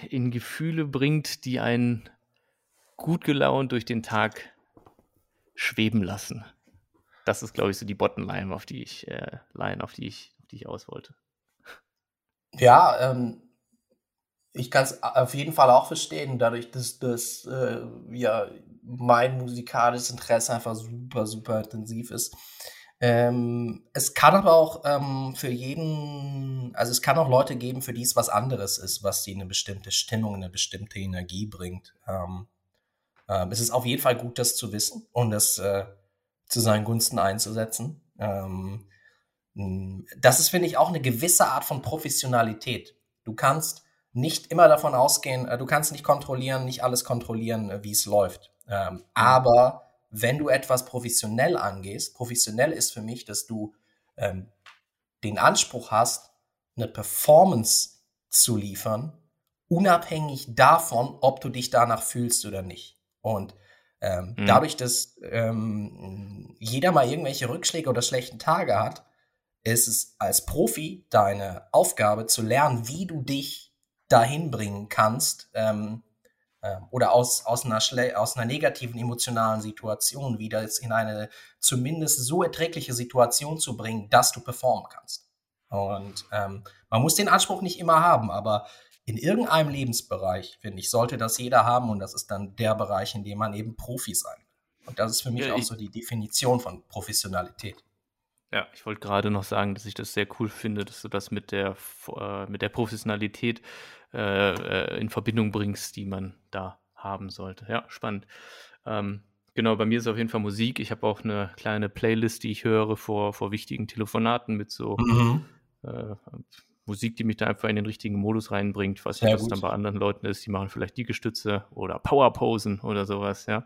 in Gefühle bringt, die einen gut gelaunt durch den Tag schweben lassen. Das ist, glaube ich, so die Bottomline, auf die ich, äh, Line, auf die ich, auf die ich aus wollte. Ja, ähm, ich kann es auf jeden Fall auch verstehen, dadurch, dass, dass äh, ja, mein musikalisches Interesse einfach super, super intensiv ist. Ähm, es kann aber auch ähm, für jeden, also es kann auch Leute geben, für die es was anderes ist, was sie in eine bestimmte Stimmung, eine bestimmte Energie bringt. Ähm, ähm es ist auf jeden Fall gut, das zu wissen und das äh, zu seinen Gunsten einzusetzen. Ähm, das ist, finde ich, auch eine gewisse Art von Professionalität. Du kannst nicht immer davon ausgehen, äh, du kannst nicht kontrollieren, nicht alles kontrollieren, äh, wie es läuft. Ähm, aber wenn du etwas professionell angehst, professionell ist für mich, dass du ähm, den Anspruch hast, eine Performance zu liefern, unabhängig davon, ob du dich danach fühlst oder nicht. Und ähm, mhm. dadurch, dass ähm, jeder mal irgendwelche Rückschläge oder schlechten Tage hat, ist es als Profi deine Aufgabe zu lernen, wie du dich dahin bringen kannst, ähm, oder aus, aus, einer aus einer negativen emotionalen Situation wieder in eine zumindest so erträgliche Situation zu bringen, dass du performen kannst. Und ähm, man muss den Anspruch nicht immer haben, aber in irgendeinem Lebensbereich, finde ich, sollte das jeder haben und das ist dann der Bereich, in dem man eben Profi sein will. Und das ist für mich ja, auch so die Definition von Professionalität. Ja, ich wollte gerade noch sagen, dass ich das sehr cool finde, dass du das mit der, äh, mit der Professionalität äh, äh, in Verbindung bringst, die man da haben sollte. Ja, spannend. Ähm, genau, bei mir ist auf jeden Fall Musik. Ich habe auch eine kleine Playlist, die ich höre vor, vor wichtigen Telefonaten mit so mhm. äh, Musik, die mich da einfach in den richtigen Modus reinbringt. Ich weiß nicht, was dann bei anderen Leuten ist. Die machen vielleicht die Gestütze oder Powerposen oder sowas, ja.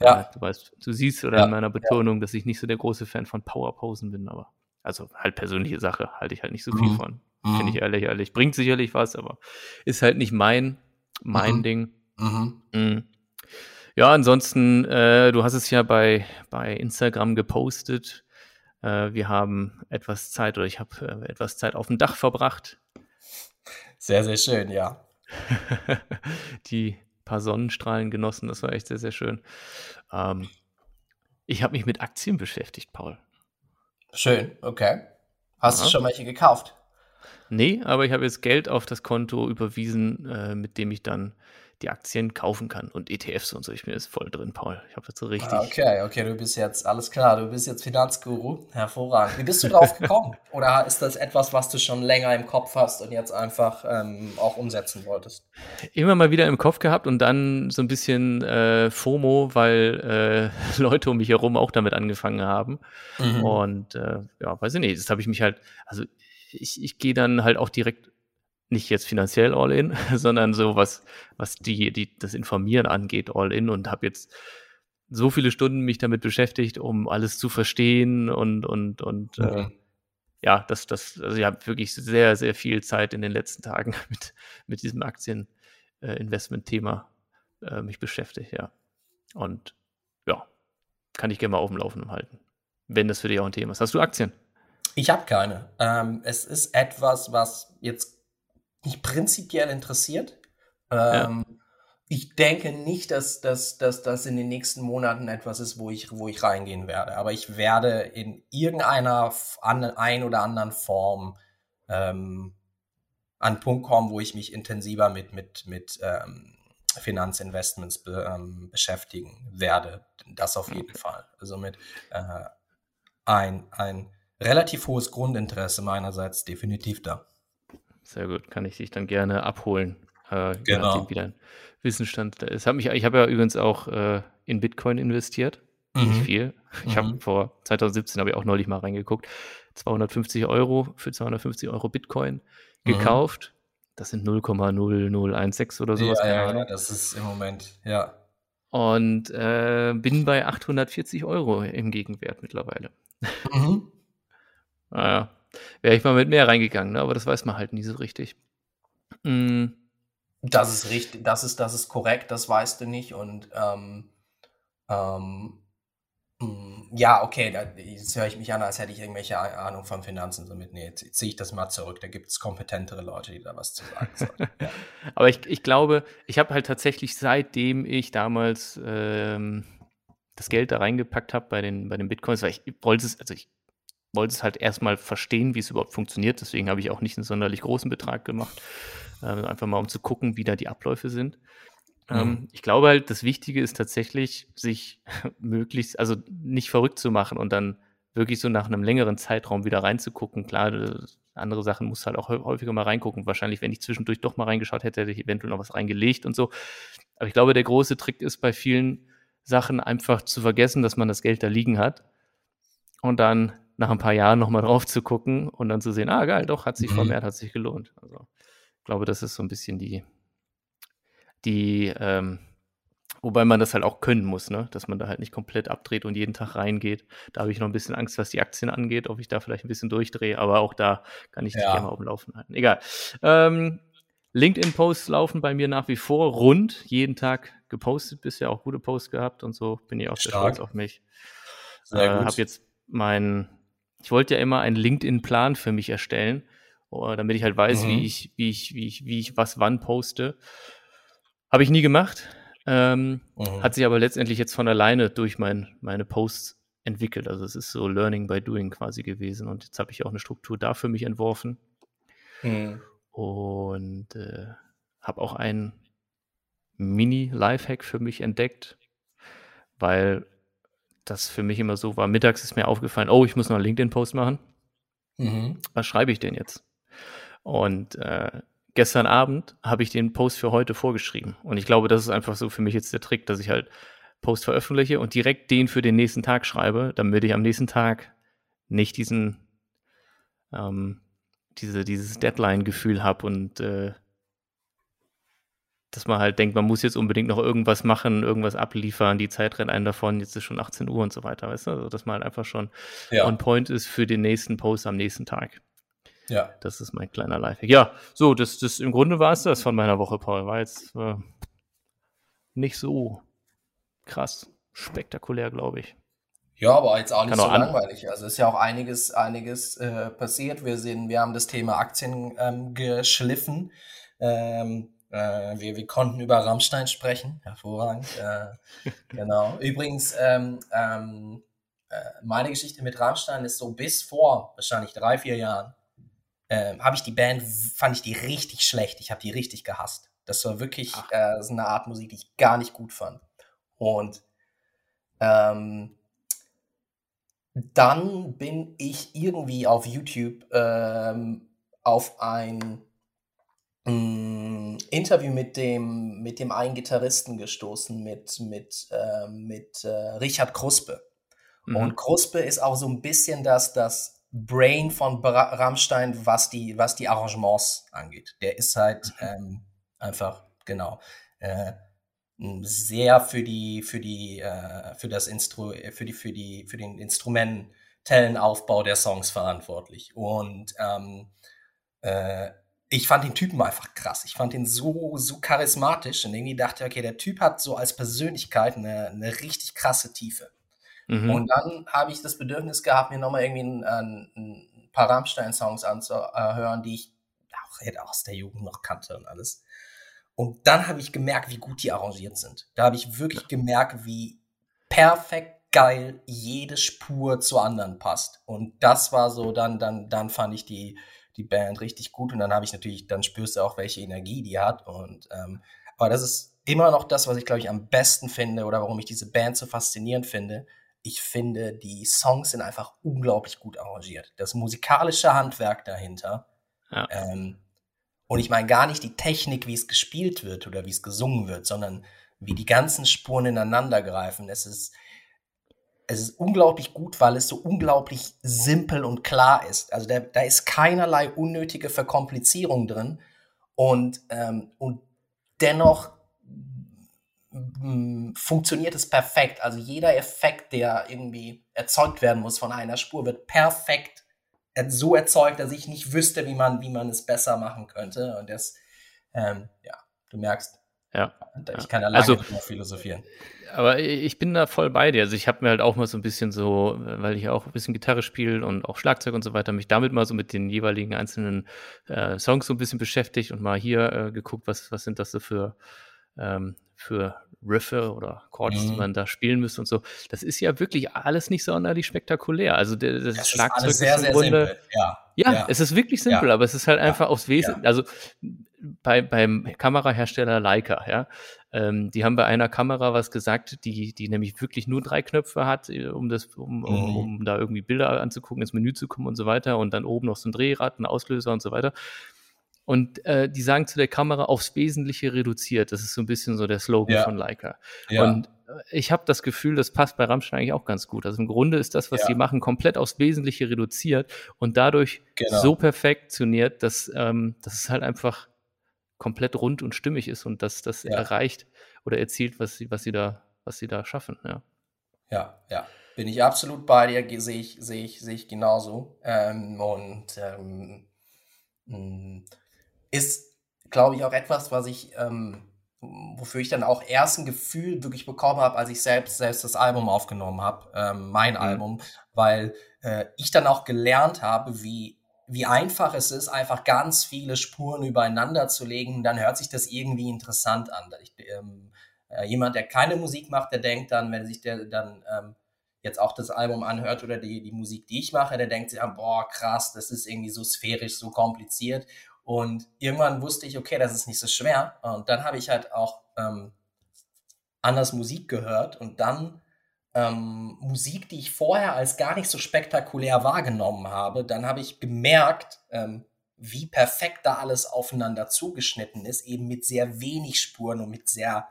ja. Äh, du weißt, du siehst oder ja. in meiner Betonung, ja. dass ich nicht so der große Fan von Powerposen bin, aber also halt persönliche Sache, halte ich halt nicht so viel mhm. von. Mhm. Finde ich ehrlich, ehrlich. Bringt sicherlich was, aber ist halt nicht mein, mein mhm. Ding. Mhm. Mhm. Ja, ansonsten, äh, du hast es ja bei, bei Instagram gepostet. Äh, wir haben etwas Zeit oder ich habe äh, etwas Zeit auf dem Dach verbracht. Sehr, sehr schön, ja. Die paar Sonnenstrahlen genossen, das war echt sehr, sehr schön. Ähm, ich habe mich mit Aktien beschäftigt, Paul. Schön, okay. Hast ja. du schon welche gekauft? Nee, aber ich habe jetzt Geld auf das Konto überwiesen, äh, mit dem ich dann die Aktien kaufen kann und ETFs und so. Ich bin jetzt voll drin, Paul. Ich habe jetzt so richtig. Ah, okay, okay, du bist jetzt, alles klar, du bist jetzt Finanzguru. Hervorragend. Wie bist du drauf gekommen? Oder ist das etwas, was du schon länger im Kopf hast und jetzt einfach ähm, auch umsetzen wolltest? Immer mal wieder im Kopf gehabt und dann so ein bisschen äh, FOMO, weil äh, Leute um mich herum auch damit angefangen haben. Mhm. Und äh, ja, weiß ich nicht, das habe ich mich halt, also ich, ich gehe dann halt auch direkt nicht jetzt finanziell all in, sondern so was, was die, die, das Informieren angeht, all in und habe jetzt so viele Stunden mich damit beschäftigt, um alles zu verstehen und, und, und okay. äh, ja, das, das, also ich habe wirklich sehr, sehr viel Zeit in den letzten Tagen mit, mit diesem Aktieninvestment-Thema äh, mich beschäftigt, ja. Und ja, kann ich gerne mal auf dem Laufenden halten, wenn das für dich auch ein Thema ist. Hast du Aktien? Ich habe keine. Ähm, es ist etwas, was jetzt mich prinzipiell interessiert. Ähm, ja. Ich denke nicht, dass, dass, dass das in den nächsten Monaten etwas ist, wo ich, wo ich reingehen werde. Aber ich werde in irgendeiner an, ein oder anderen Form ähm, an einen Punkt kommen, wo ich mich intensiver mit, mit, mit ähm, Finanzinvestments be, ähm, beschäftigen werde. Das auf jeden okay. Fall. Also mit äh, ein, ein relativ hohes Grundinteresse meinerseits definitiv da. Sehr gut, kann ich dich dann gerne abholen. Äh, genau. Wie dein Wissensstand ist. Hab mich, ich habe ja übrigens auch äh, in Bitcoin investiert. Mhm. Nicht viel. Ich mhm. habe vor 2017 habe ich auch neulich mal reingeguckt. 250 Euro für 250 Euro Bitcoin mhm. gekauft. Das sind 0,0016 oder sowas. Ja, ja, ja, das ist im Moment, ja. Und äh, bin bei 840 Euro im Gegenwert mittlerweile. Mhm. Naja, wäre ich mal mit mehr reingegangen, ne? aber das weiß man halt nie so richtig. Mhm. Das ist richtig, das ist, das ist korrekt, das weißt du nicht. Und ähm, ähm, mm, ja, okay, da, jetzt höre ich mich an, als hätte ich irgendwelche Ahnung von Finanzen. Somit, nee, jetzt ziehe ich das mal zurück. Da gibt es kompetentere Leute, die da was zu sagen haben. ja. Aber ich, ich glaube, ich habe halt tatsächlich, seitdem ich damals ähm, das Geld da reingepackt habe bei den, bei den Bitcoins, weil ich wollte es, also ich wollte es halt erstmal verstehen, wie es überhaupt funktioniert. Deswegen habe ich auch nicht einen sonderlich großen Betrag gemacht. Äh, einfach mal, um zu gucken, wie da die Abläufe sind. Mhm. Ähm, ich glaube halt, das Wichtige ist tatsächlich, sich möglichst, also nicht verrückt zu machen und dann wirklich so nach einem längeren Zeitraum wieder reinzugucken. Klar, andere Sachen muss halt auch häufiger mal reingucken. Wahrscheinlich, wenn ich zwischendurch doch mal reingeschaut hätte, hätte ich eventuell noch was reingelegt und so. Aber ich glaube, der große Trick ist bei vielen Sachen einfach zu vergessen, dass man das Geld da liegen hat und dann nach ein paar Jahren nochmal drauf zu gucken und dann zu sehen, ah geil, doch, hat sich mhm. vermehrt, hat sich gelohnt. Also ich glaube, das ist so ein bisschen die, die, ähm, wobei man das halt auch können muss, ne? dass man da halt nicht komplett abdreht und jeden Tag reingeht. Da habe ich noch ein bisschen Angst, was die Aktien angeht, ob ich da vielleicht ein bisschen durchdrehe, aber auch da kann ich dich ja. gerne mal auf dem Laufen halten. Egal. Ähm, LinkedIn-Posts laufen bei mir nach wie vor rund, jeden Tag gepostet, bisher auch gute Posts gehabt und so bin ich auch sehr stolz auf mich. Sehr äh, Habe jetzt mein ich wollte ja immer einen LinkedIn-Plan für mich erstellen, oh, damit ich halt weiß, mhm. wie ich, wie ich, wie ich, wie ich was wann poste. Habe ich nie gemacht. Ähm, mhm. Hat sich aber letztendlich jetzt von alleine durch mein, meine Posts entwickelt. Also es ist so Learning by Doing quasi gewesen. Und jetzt habe ich auch eine Struktur da für mich entworfen. Mhm. Und äh, habe auch einen Mini-Lifehack für mich entdeckt, weil das für mich immer so war. Mittags ist mir aufgefallen, oh, ich muss noch einen LinkedIn-Post machen. Mhm. Was schreibe ich denn jetzt? Und äh, gestern Abend habe ich den Post für heute vorgeschrieben. Und ich glaube, das ist einfach so für mich jetzt der Trick, dass ich halt Post veröffentliche und direkt den für den nächsten Tag schreibe, damit ich am nächsten Tag nicht diesen, ähm, diese, dieses Deadline-Gefühl habe und äh, dass man halt denkt, man muss jetzt unbedingt noch irgendwas machen, irgendwas abliefern, die Zeit rennt einen davon, jetzt ist schon 18 Uhr und so weiter, weißt du? Also, dass man halt einfach schon ja. on point ist für den nächsten Post am nächsten Tag. Ja. Das ist mein kleiner Lifehack. Ja, so, das, das im Grunde war es das von meiner Woche, Paul. War jetzt äh, nicht so krass spektakulär, glaube ich. Ja, aber jetzt auch nicht Kann so auch langweilig. Also ist ja auch einiges, einiges äh, passiert. Wir sehen, wir haben das Thema Aktien ähm, geschliffen. Ähm, äh, wir, wir konnten über Rammstein sprechen, hervorragend. Äh, genau. Übrigens, ähm, ähm, äh, meine Geschichte mit Rammstein ist so bis vor wahrscheinlich drei, vier Jahren äh, habe ich die Band, fand ich die richtig schlecht. Ich habe die richtig gehasst. Das war wirklich äh, so eine Art Musik, die ich gar nicht gut fand. Und ähm, dann bin ich irgendwie auf YouTube ähm, auf ein Interview mit dem, mit dem einen Gitarristen gestoßen, mit, mit, äh, mit äh, Richard Kruspe. Mhm. Und Kruspe ist auch so ein bisschen das, das Brain von Bra Rammstein, was die, was die Arrangements angeht. Der ist halt mhm. ähm, einfach, genau, äh, sehr für die, für die, äh, für das Instru für die, für die, für den instrumentellen Aufbau der Songs verantwortlich. Und ähm, äh, ich fand den Typen einfach krass. Ich fand ihn so, so charismatisch und irgendwie dachte, okay, der Typ hat so als Persönlichkeit eine, eine richtig krasse Tiefe. Mhm. Und dann habe ich das Bedürfnis gehabt, mir nochmal irgendwie ein, ein, ein paar Rammstein-Songs anzuhören, die ich auch aus der Jugend noch kannte und alles. Und dann habe ich gemerkt, wie gut die arrangiert sind. Da habe ich wirklich gemerkt, wie perfekt geil jede Spur zur anderen passt. Und das war so, dann, dann, dann fand ich die, die Band richtig gut und dann habe ich natürlich, dann spürst du auch, welche Energie die hat und ähm, aber das ist immer noch das, was ich glaube ich am besten finde oder warum ich diese Band so faszinierend finde. Ich finde, die Songs sind einfach unglaublich gut arrangiert. Das musikalische Handwerk dahinter. Ja. Ähm, und ich meine gar nicht die Technik, wie es gespielt wird oder wie es gesungen wird, sondern wie die ganzen Spuren ineinander greifen. Es ist, es ist unglaublich gut, weil es so unglaublich simpel und klar ist. Also da, da ist keinerlei unnötige Verkomplizierung drin und, ähm, und dennoch mm, funktioniert es perfekt. Also jeder Effekt, der irgendwie erzeugt werden muss von einer Spur, wird perfekt so erzeugt, dass ich nicht wüsste, wie man, wie man es besser machen könnte. Und das, ähm, ja, du merkst, ja. Ich kann da lange also, philosophieren. Aber ich bin da voll bei dir. Also ich habe mir halt auch mal so ein bisschen so, weil ich auch ein bisschen Gitarre spiele und auch Schlagzeug und so weiter, mich damit mal so mit den jeweiligen einzelnen äh, Songs so ein bisschen beschäftigt und mal hier äh, geguckt, was, was sind das so für, ähm, für Riffe oder Chords, mhm. die man da spielen müsste und so. Das ist ja wirklich alles nicht sonderlich spektakulär. Also der, das, das Schlagzeug ist, sehr, ist im Grunde, ja. Ja, ja, es ist wirklich simpel, ja. aber es ist halt einfach aufs Wesentliche. Also bei, beim Kamerahersteller Leica, ja, ähm, die haben bei einer Kamera was gesagt, die, die nämlich wirklich nur drei Knöpfe hat, äh, um das, um, um, mhm. um da irgendwie Bilder anzugucken, ins Menü zu kommen und so weiter und dann oben noch so ein Drehrad, ein Auslöser und so weiter. Und äh, die sagen zu der Kamera aufs Wesentliche reduziert. Das ist so ein bisschen so der Slogan ja. von Leica. Ja. Und äh, ich habe das Gefühl, das passt bei Rammstein eigentlich auch ganz gut. Also im Grunde ist das, was ja. die machen, komplett aufs Wesentliche reduziert und dadurch genau. so perfektioniert, dass, ähm, dass es halt einfach komplett rund und stimmig ist und dass das ja. erreicht oder erzielt, was sie, was sie da, was sie da schaffen. Ja, ja. ja. Bin ich absolut bei dir, sehe ich, sehe ich, sehe ich genauso. Ähm, und ähm, hm, ist, glaube ich, auch etwas, was ich, ähm, wofür ich dann auch erst ein Gefühl wirklich bekommen habe, als ich selbst, selbst das Album aufgenommen habe, ähm, mein mhm. Album, weil äh, ich dann auch gelernt habe, wie, wie einfach es ist, einfach ganz viele Spuren übereinander zu legen, dann hört sich das irgendwie interessant an. Ich, ähm, Äh, jemand, der keine Musik macht, der denkt dann, wenn sich der dann ähm, jetzt auch das Album anhört oder die, die Musik, die ich mache, der denkt sich, boah, krass, das ist irgendwie so sphärisch, so kompliziert. Und irgendwann wusste ich, okay, das ist nicht so schwer. Und dann habe ich halt auch ähm, anders Musik gehört und dann ähm, Musik, die ich vorher als gar nicht so spektakulär wahrgenommen habe, dann habe ich gemerkt, ähm, wie perfekt da alles aufeinander zugeschnitten ist, eben mit sehr wenig Spuren und mit sehr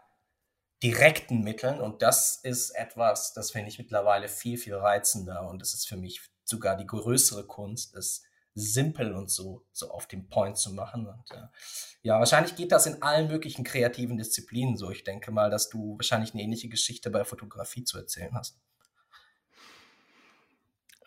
direkten Mitteln. Und das ist etwas, das finde ich mittlerweile viel, viel reizender. Und das ist für mich sogar die größere Kunst, es simpel und so, so auf den Point zu machen. Und äh, ja, wahrscheinlich geht das in allen möglichen kreativen Disziplinen so. Ich denke mal, dass du wahrscheinlich eine ähnliche Geschichte bei Fotografie zu erzählen hast.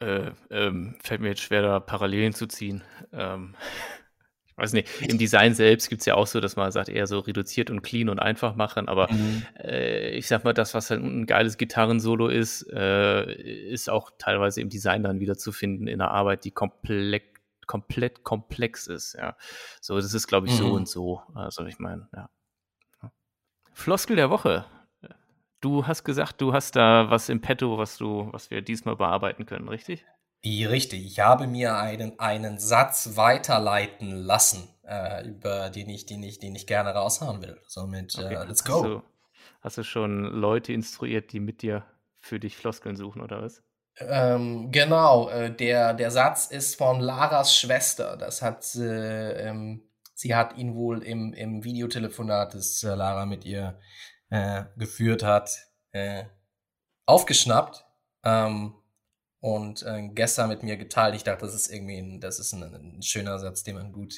Äh, ähm, fällt mir jetzt schwer, da Parallelen zu ziehen. Ähm, ich weiß nicht, im Design selbst gibt es ja auch so, dass man sagt, eher so reduziert und clean und einfach machen, aber mhm. äh, ich sag mal, das, was halt ein geiles Gitarrensolo ist, äh, ist auch teilweise im Design dann wieder zu finden in einer Arbeit, die komplett komplett komplex ist, ja. So, das ist, glaube ich, so mhm. und so. Also ich meine, ja. Floskel der Woche. Du hast gesagt, du hast da was im Petto, was du, was wir diesmal bearbeiten können, richtig? Richtig. Ich habe mir einen, einen Satz weiterleiten lassen, äh, über den ich, den ich, den ich gerne raushauen will. Somit, okay. uh, let's go. Hast du, hast du schon Leute instruiert, die mit dir für dich Floskeln suchen, oder was? Ähm, genau, äh, der, der Satz ist von Laras Schwester. Das hat äh, ähm, sie hat ihn wohl im, im Videotelefonat, das äh, Lara mit ihr äh, geführt hat, äh, aufgeschnappt ähm, und äh, gestern mit mir geteilt. Ich dachte, das ist irgendwie ein, das ist ein, ein, schöner Satz, den man gut,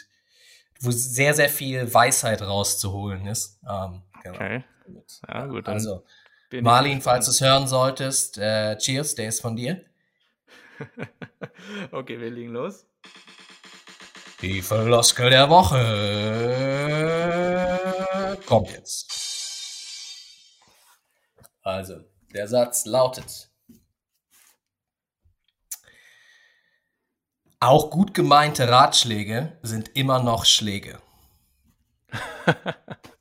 wo sehr, sehr viel Weisheit rauszuholen ist. Ähm, genau. Okay. Ja, gut. Dann also, Marlin, falls du es hören solltest, äh, cheers, der ist von dir. okay, wir legen los. Die Floskel der Woche kommt jetzt. Also, der Satz lautet. Auch gut gemeinte Ratschläge sind immer noch Schläge.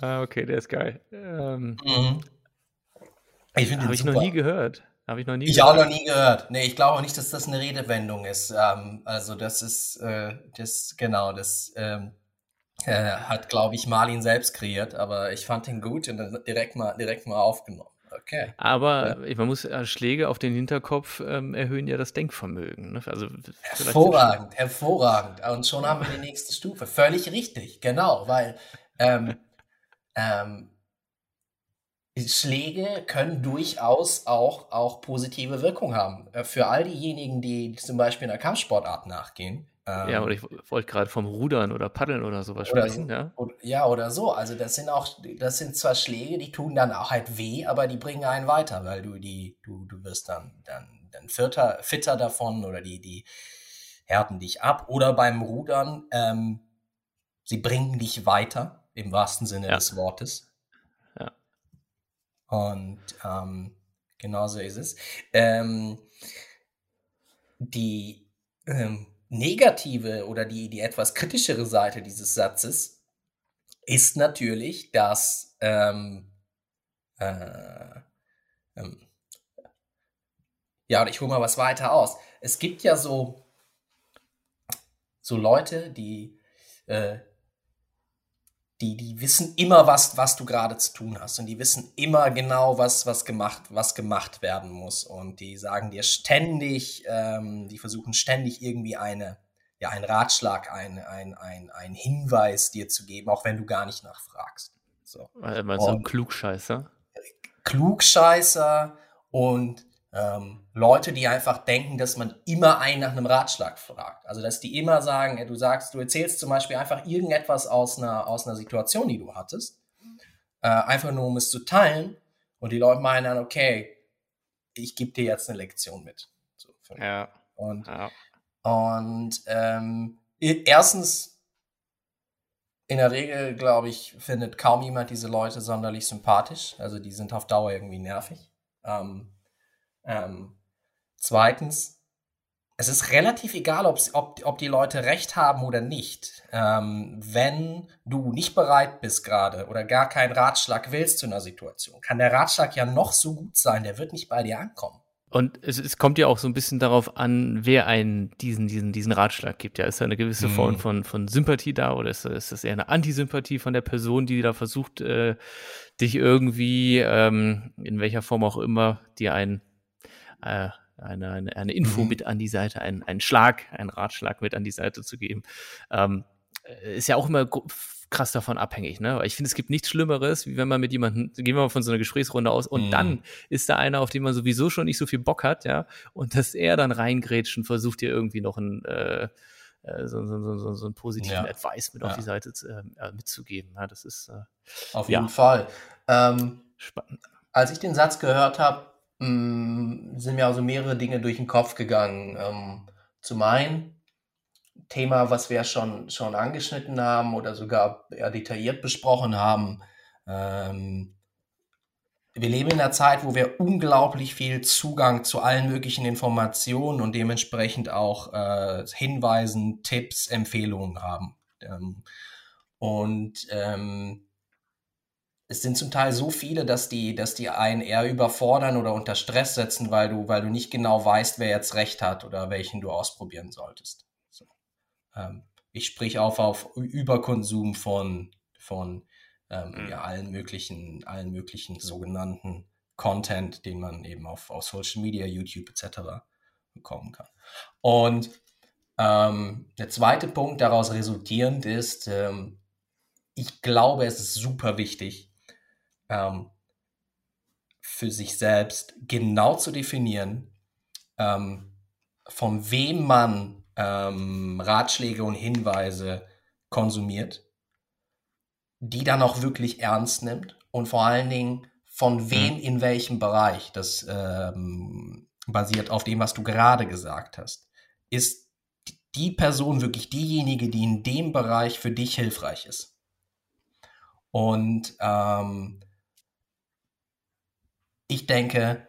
ah, okay, der ist geil. Ähm, mhm. Ich finde Habe ich noch nie gehört. Habe ich noch nie Ich gehört. auch noch nie gehört. Nee, ich glaube nicht, dass das eine Redewendung ist. Ähm, also das ist, äh, das, genau, das ähm, äh, hat, glaube ich, Marlin selbst kreiert, aber ich fand ihn gut und dann direkt mal, direkt mal aufgenommen. Okay. Aber ja. man muss äh, Schläge auf den Hinterkopf ähm, erhöhen ja das Denkvermögen. Ne? Also hervorragend, hervorragend. Und schon haben wir die nächste Stufe. Völlig richtig, genau, weil ähm, ähm, Schläge können durchaus auch, auch positive Wirkung haben. Äh, für all diejenigen, die zum Beispiel einer Kampfsportart nachgehen. Ähm, ja, oder ich wollte gerade vom Rudern oder Paddeln oder sowas oder sprechen, so, ja. Oder, ja, oder so. Also das sind auch, das sind zwar Schläge, die tun dann auch halt weh, aber die bringen einen weiter, weil du die, du, du wirst dann, dann, dann fitter, fitter davon oder die, die härten dich ab. Oder beim Rudern, ähm, sie bringen dich weiter, im wahrsten Sinne ja. des Wortes. Und ähm, genauso ist es. Ähm, die ähm, negative oder die, die etwas kritischere Seite dieses Satzes ist natürlich, dass ähm, äh, ähm, ja, und ich hole mal was weiter aus. Es gibt ja so, so Leute, die äh, die, die wissen immer, was, was du gerade zu tun hast. Und die wissen immer genau, was, was, gemacht, was gemacht werden muss. Und die sagen dir ständig, ähm, die versuchen ständig irgendwie eine, ja, einen Ratschlag, ein, ein, ein, ein Hinweis dir zu geben, auch wenn du gar nicht nachfragst. So. Meinst du Klugscheißer? Klugscheißer und ähm, Leute, die einfach denken, dass man immer einen nach einem Ratschlag fragt. Also, dass die immer sagen, du sagst, du erzählst zum Beispiel einfach irgendetwas aus einer, aus einer Situation, die du hattest, äh, einfach nur um es zu teilen. Und die Leute meinen dann, okay, ich gebe dir jetzt eine Lektion mit. So, ja. Und, ja. und ähm, erstens, in der Regel, glaube ich, findet kaum jemand diese Leute sonderlich sympathisch. Also die sind auf Dauer irgendwie nervig. Ähm, ähm, zweitens, es ist relativ egal, ob, ob die Leute recht haben oder nicht. Ähm, wenn du nicht bereit bist gerade oder gar keinen Ratschlag willst zu einer Situation, kann der Ratschlag ja noch so gut sein, der wird nicht bei dir ankommen. Und es, es kommt ja auch so ein bisschen darauf an, wer einen diesen, diesen, diesen Ratschlag gibt. Ja, ist da eine gewisse Form mhm. von, von Sympathie da oder ist, ist das eher eine Antisympathie von der Person, die da versucht, äh, dich irgendwie, ähm, in welcher Form auch immer, dir ein äh, eine, eine, eine Info mhm. mit an die Seite, einen, einen Schlag, einen Ratschlag mit an die Seite zu geben. Ähm, äh, ist ja auch immer krass davon abhängig, ne? ich finde, es gibt nichts Schlimmeres, wie wenn man mit jemandem, gehen wir mal von so einer Gesprächsrunde aus, und mhm. dann ist da einer, auf den man sowieso schon nicht so viel Bock hat, ja, und dass er dann reingrätscht versucht dir irgendwie noch ein, äh, äh, so, so, so, so einen positiven ja. Advice mit ja. auf die Seite zu, äh, mitzugeben. Ja, das ist äh, auf jeden Fall. Ähm, Spannend. Als ich den Satz gehört habe, Mm, sind mir also mehrere Dinge durch den Kopf gegangen. Ähm, zum einen Thema, was wir schon, schon angeschnitten haben oder sogar eher detailliert besprochen haben. Ähm, wir leben in einer Zeit, wo wir unglaublich viel Zugang zu allen möglichen Informationen und dementsprechend auch äh, Hinweisen, Tipps, Empfehlungen haben. Ähm, und ähm, es sind zum Teil so viele, dass die, dass die einen eher überfordern oder unter Stress setzen, weil du, weil du nicht genau weißt, wer jetzt recht hat oder welchen du ausprobieren solltest. So. Ähm, ich sprich auf auf Überkonsum von, von ähm, mhm. ja, allen möglichen, allen möglichen sogenannten Content, den man eben auf, auf Social Media, YouTube etc. bekommen kann. Und ähm, der zweite Punkt daraus resultierend ist, ähm, ich glaube, es ist super wichtig, ähm, für sich selbst genau zu definieren, ähm, von wem man ähm, Ratschläge und Hinweise konsumiert, die dann auch wirklich ernst nimmt und vor allen Dingen von wem mhm. in welchem Bereich. Das ähm, basiert auf dem, was du gerade gesagt hast. Ist die Person wirklich diejenige, die in dem Bereich für dich hilfreich ist? Und ähm, ich denke,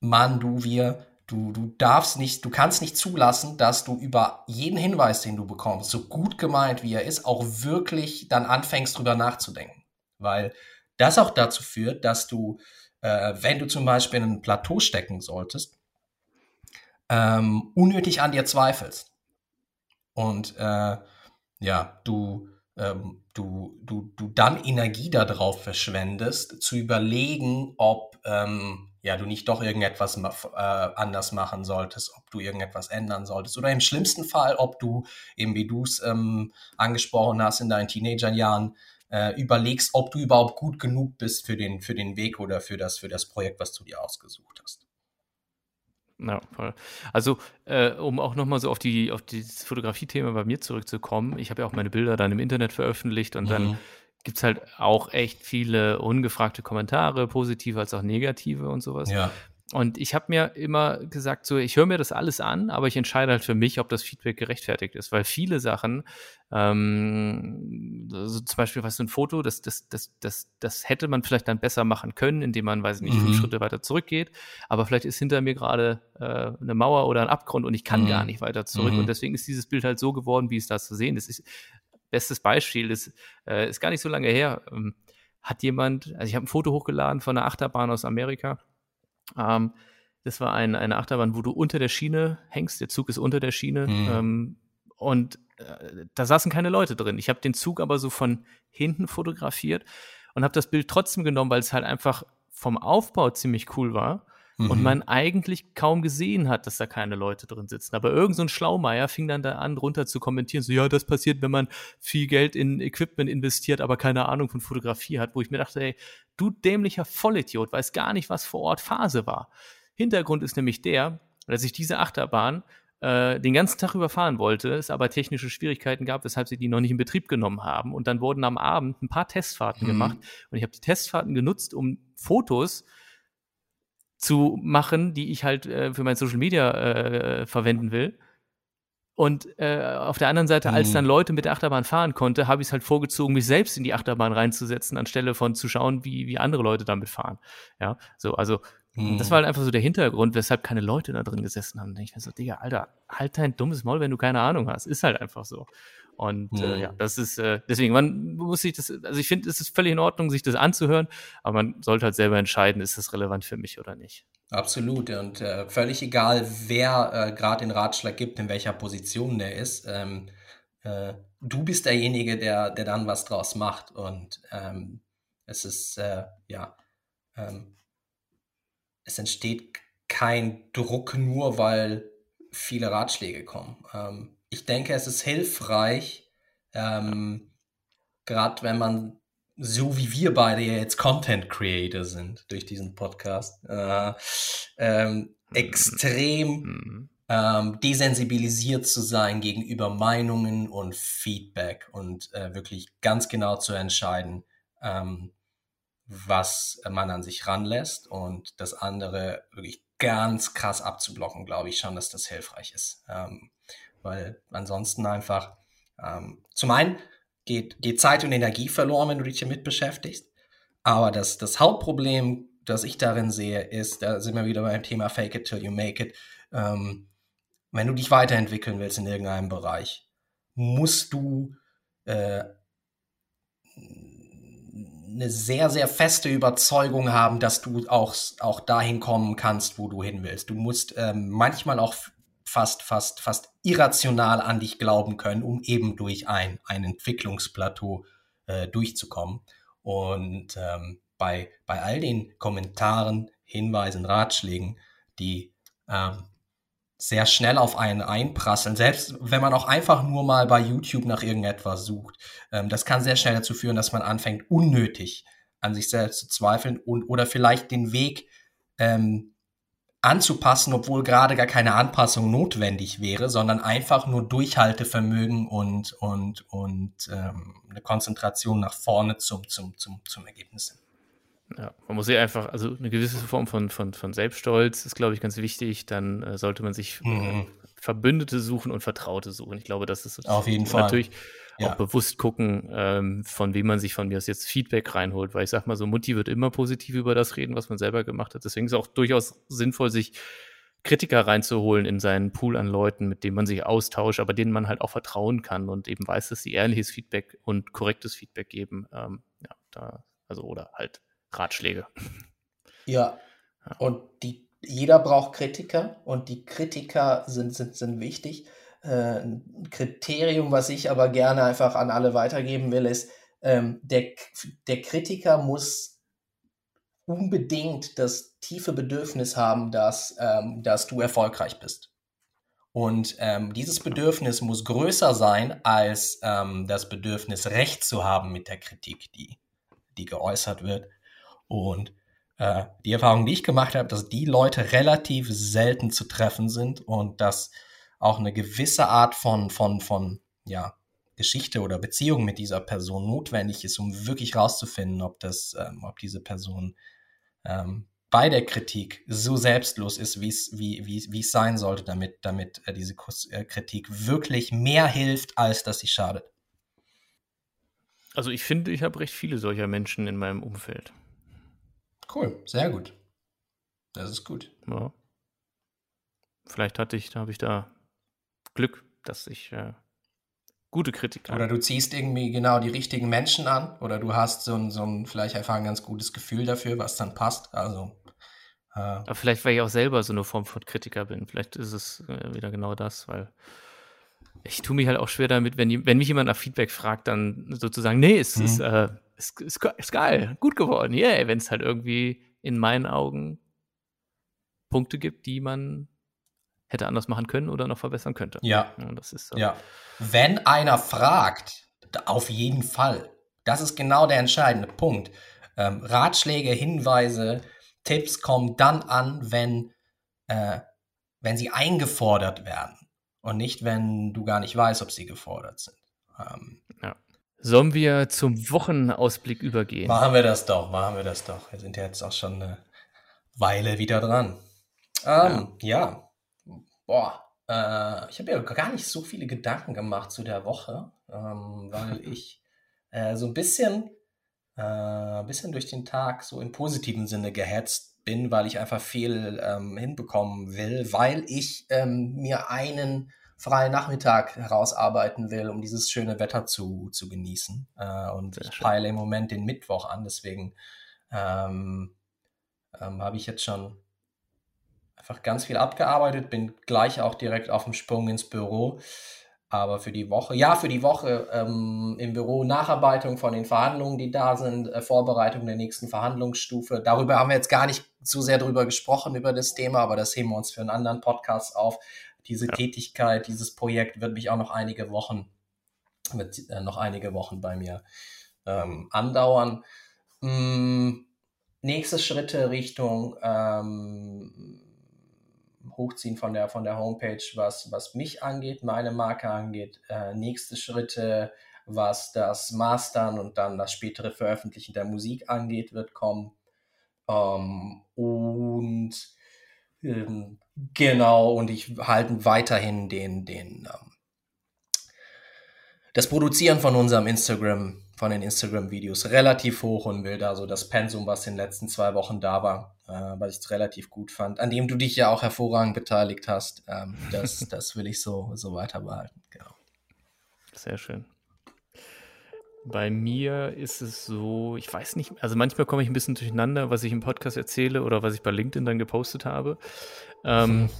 Mann, du, wir, du, du darfst nicht, du kannst nicht zulassen, dass du über jeden Hinweis, den du bekommst, so gut gemeint wie er ist, auch wirklich dann anfängst, drüber nachzudenken. Weil das auch dazu führt, dass du, äh, wenn du zum Beispiel in ein Plateau stecken solltest, ähm, unnötig an dir zweifelst. Und äh, ja, du ähm, du, du, du dann Energie darauf verschwendest, zu überlegen, ob ähm, ja, du nicht doch irgendetwas äh, anders machen solltest, ob du irgendetwas ändern solltest. Oder im schlimmsten Fall, ob du, eben wie du es ähm, angesprochen hast in deinen Teenagerjahren, äh, überlegst, ob du überhaupt gut genug bist für den, für den Weg oder für das, für das Projekt, was du dir ausgesucht hast. Ja, voll. Also, äh, um auch nochmal so auf die auf dieses Fotografie-Thema bei mir zurückzukommen, ich habe ja auch meine Bilder dann im Internet veröffentlicht und mhm. dann gibt es halt auch echt viele ungefragte Kommentare, positive als auch negative und sowas. Ja. Und ich habe mir immer gesagt, so, ich höre mir das alles an, aber ich entscheide halt für mich, ob das Feedback gerechtfertigt ist. Weil viele Sachen, ähm, also zum Beispiel, was so ein Foto, das, das, das, das, das hätte man vielleicht dann besser machen können, indem man, weiß nicht, mhm. fünf Schritte weiter zurückgeht. Aber vielleicht ist hinter mir gerade äh, eine Mauer oder ein Abgrund und ich kann mhm. gar nicht weiter zurück. Mhm. Und deswegen ist dieses Bild halt so geworden, wie es da zu sehen ist. ist bestes Beispiel ist, äh, ist gar nicht so lange her. Ähm, hat jemand, also ich habe ein Foto hochgeladen von einer Achterbahn aus Amerika ähm, das war ein, eine Achterbahn, wo du unter der Schiene hängst. Der Zug ist unter der Schiene. Mhm. Ähm, und äh, da saßen keine Leute drin. Ich habe den Zug aber so von hinten fotografiert und habe das Bild trotzdem genommen, weil es halt einfach vom Aufbau ziemlich cool war mhm. und man eigentlich kaum gesehen hat, dass da keine Leute drin sitzen. Aber irgend so ein Schlaumeier fing dann da an, runter zu kommentieren, so, ja, das passiert, wenn man viel Geld in Equipment investiert, aber keine Ahnung von Fotografie hat, wo ich mir dachte, ey, du dämlicher Vollidiot, weiß gar nicht, was vor Ort Phase war. Hintergrund ist nämlich der, dass ich diese Achterbahn äh, den ganzen Tag überfahren wollte, es aber technische Schwierigkeiten gab, weshalb sie die noch nicht in Betrieb genommen haben. Und dann wurden am Abend ein paar Testfahrten mhm. gemacht. Und ich habe die Testfahrten genutzt, um Fotos zu machen, die ich halt äh, für mein Social Media äh, verwenden will. Und äh, auf der anderen Seite, als mhm. dann Leute mit der Achterbahn fahren konnte, habe ich es halt vorgezogen, mich selbst in die Achterbahn reinzusetzen, anstelle von zu schauen, wie, wie andere Leute damit fahren. Ja, so, also Und das war halt einfach so der Hintergrund, weshalb keine Leute da drin gesessen haben. Da denke ich mir so, Digga, Alter, halt dein dummes Maul, wenn du keine Ahnung hast. Ist halt einfach so. Und mhm. äh, ja, das ist, äh, deswegen, man muss sich das, also ich finde, es ist völlig in Ordnung, sich das anzuhören, aber man sollte halt selber entscheiden, ist das relevant für mich oder nicht. Absolut. Und äh, völlig egal, wer äh, gerade den Ratschlag gibt, in welcher Position der ist. Ähm, äh, du bist derjenige, der, der dann was draus macht. Und ähm, es ist, äh, ja, ähm, es entsteht kein Druck nur, weil viele Ratschläge kommen. Ähm, ich denke, es ist hilfreich, ähm, gerade wenn man so wie wir beide ja jetzt Content Creator sind durch diesen Podcast, äh, ähm, mhm. extrem mhm. ähm, desensibilisiert zu sein gegenüber Meinungen und Feedback und äh, wirklich ganz genau zu entscheiden, ähm, was man an sich ranlässt und das andere wirklich ganz krass abzublocken, glaube ich schon, dass das hilfreich ist. Weil ansonsten einfach ähm, zum einen geht, geht Zeit und Energie verloren, wenn du dich damit beschäftigst. Aber das, das Hauptproblem, das ich darin sehe, ist, da sind wir wieder beim Thema Fake it till you make it. Ähm, wenn du dich weiterentwickeln willst in irgendeinem Bereich, musst du äh, eine sehr, sehr feste Überzeugung haben, dass du auch, auch dahin kommen kannst, wo du hin willst. Du musst ähm, manchmal auch fast, fast, fast irrational an dich glauben können, um eben durch ein, ein Entwicklungsplateau äh, durchzukommen. Und ähm, bei, bei all den Kommentaren, Hinweisen, Ratschlägen, die ähm, sehr schnell auf einen einprasseln, selbst wenn man auch einfach nur mal bei YouTube nach irgendetwas sucht. Ähm, das kann sehr schnell dazu führen, dass man anfängt, unnötig an sich selbst zu zweifeln und oder vielleicht den Weg ähm, anzupassen, obwohl gerade gar keine Anpassung notwendig wäre, sondern einfach nur Durchhaltevermögen und, und, und ähm, eine Konzentration nach vorne zum, zum, zum, zum Ergebnis. Ja, man muss sich einfach, also eine gewisse Form von, von, von Selbststolz ist, glaube ich, ganz wichtig. Dann äh, sollte man sich äh, mhm. Verbündete suchen und Vertraute suchen. Ich glaube, das ist auf jeden Fall natürlich ja. auch bewusst gucken, ähm, von wem man sich von mir aus jetzt Feedback reinholt, weil ich sag mal so, Mutti wird immer positiv über das reden, was man selber gemacht hat. Deswegen ist es auch durchaus sinnvoll, sich Kritiker reinzuholen in seinen Pool an Leuten, mit denen man sich austauscht, aber denen man halt auch vertrauen kann und eben weiß, dass sie ehrliches Feedback und korrektes Feedback geben. Ähm, ja, da, also oder halt Ratschläge. Ja. ja. Und die, jeder braucht Kritiker und die Kritiker sind, sind, sind wichtig. Äh, ein Kriterium, was ich aber gerne einfach an alle weitergeben will, ist, ähm, der, der Kritiker muss unbedingt das tiefe Bedürfnis haben, dass, ähm, dass du erfolgreich bist. Und ähm, dieses Bedürfnis muss größer sein als ähm, das Bedürfnis, Recht zu haben mit der Kritik, die, die geäußert wird. Und äh, die Erfahrung, die ich gemacht habe, dass die Leute relativ selten zu treffen sind und dass auch eine gewisse Art von, von, von, ja, Geschichte oder Beziehung mit dieser Person notwendig ist, um wirklich rauszufinden, ob das, ähm, ob diese Person ähm, bei der Kritik so selbstlos ist, wie's, wie wie wie es sein sollte, damit, damit äh, diese äh, Kritik wirklich mehr hilft, als dass sie schadet. Also ich finde, ich habe recht viele solcher Menschen in meinem Umfeld. Cool, sehr gut. Das ist gut. Ja. Vielleicht hatte ich, habe ich da Glück, dass ich äh, gute Kritiker Oder du ziehst irgendwie genau die richtigen Menschen an oder du hast so ein, so ein vielleicht einfach ein ganz gutes Gefühl dafür, was dann passt. Also. Äh, Aber vielleicht, weil ich auch selber so eine Form von Kritiker bin. Vielleicht ist es äh, wieder genau das, weil ich tue mich halt auch schwer damit, wenn, wenn mich jemand nach Feedback fragt, dann sozusagen, nee, es mhm. ist, äh, ist, ist, ist geil, gut geworden, yeah, wenn es halt irgendwie in meinen Augen Punkte gibt, die man hätte anders machen können oder noch verbessern könnte. Ja. ja das ist so. Ja. Wenn einer fragt, auf jeden Fall. Das ist genau der entscheidende Punkt. Ähm, Ratschläge, Hinweise, Tipps kommen dann an, wenn, äh, wenn sie eingefordert werden und nicht, wenn du gar nicht weißt, ob sie gefordert sind. Ähm, ja. Sollen wir zum Wochenausblick übergehen? Machen wir das doch, machen wir das doch. Wir sind ja jetzt auch schon eine Weile wieder dran. Ähm, ja. ja. Boah, äh, ich habe ja gar nicht so viele Gedanken gemacht zu der Woche, ähm, weil ich äh, so ein bisschen, äh, bisschen durch den Tag so im positiven Sinne gehetzt bin, weil ich einfach viel ähm, hinbekommen will, weil ich ähm, mir einen freien Nachmittag herausarbeiten will, um dieses schöne Wetter zu, zu genießen. Äh, und Sehr ich schön. peile im Moment den Mittwoch an, deswegen ähm, ähm, habe ich jetzt schon einfach ganz viel abgearbeitet, bin gleich auch direkt auf dem Sprung ins Büro. Aber für die Woche, ja, für die Woche ähm, im Büro Nacharbeitung von den Verhandlungen, die da sind, äh, Vorbereitung der nächsten Verhandlungsstufe. Darüber haben wir jetzt gar nicht zu sehr drüber gesprochen, über das Thema, aber das heben wir uns für einen anderen Podcast auf. Diese ja. Tätigkeit, dieses Projekt wird mich auch noch einige Wochen, wird äh, noch einige Wochen bei mir ähm, andauern. Hm, nächste Schritte Richtung ähm, Hochziehen von der, von der Homepage, was, was mich angeht, meine Marke angeht. Äh, nächste Schritte, was das Mastern und dann das spätere Veröffentlichen der Musik angeht, wird kommen. Ähm, und ähm, genau, und ich halte weiterhin den, den ähm, das Produzieren von unserem Instagram von den Instagram-Videos relativ hoch und will da so das Pensum, was in den letzten zwei Wochen da war, äh, was ich relativ gut fand, an dem du dich ja auch hervorragend beteiligt hast, ähm, das, das will ich so, so weiter behalten. Genau. Sehr schön. Bei mir ist es so, ich weiß nicht, also manchmal komme ich ein bisschen durcheinander, was ich im Podcast erzähle oder was ich bei LinkedIn dann gepostet habe. Ähm.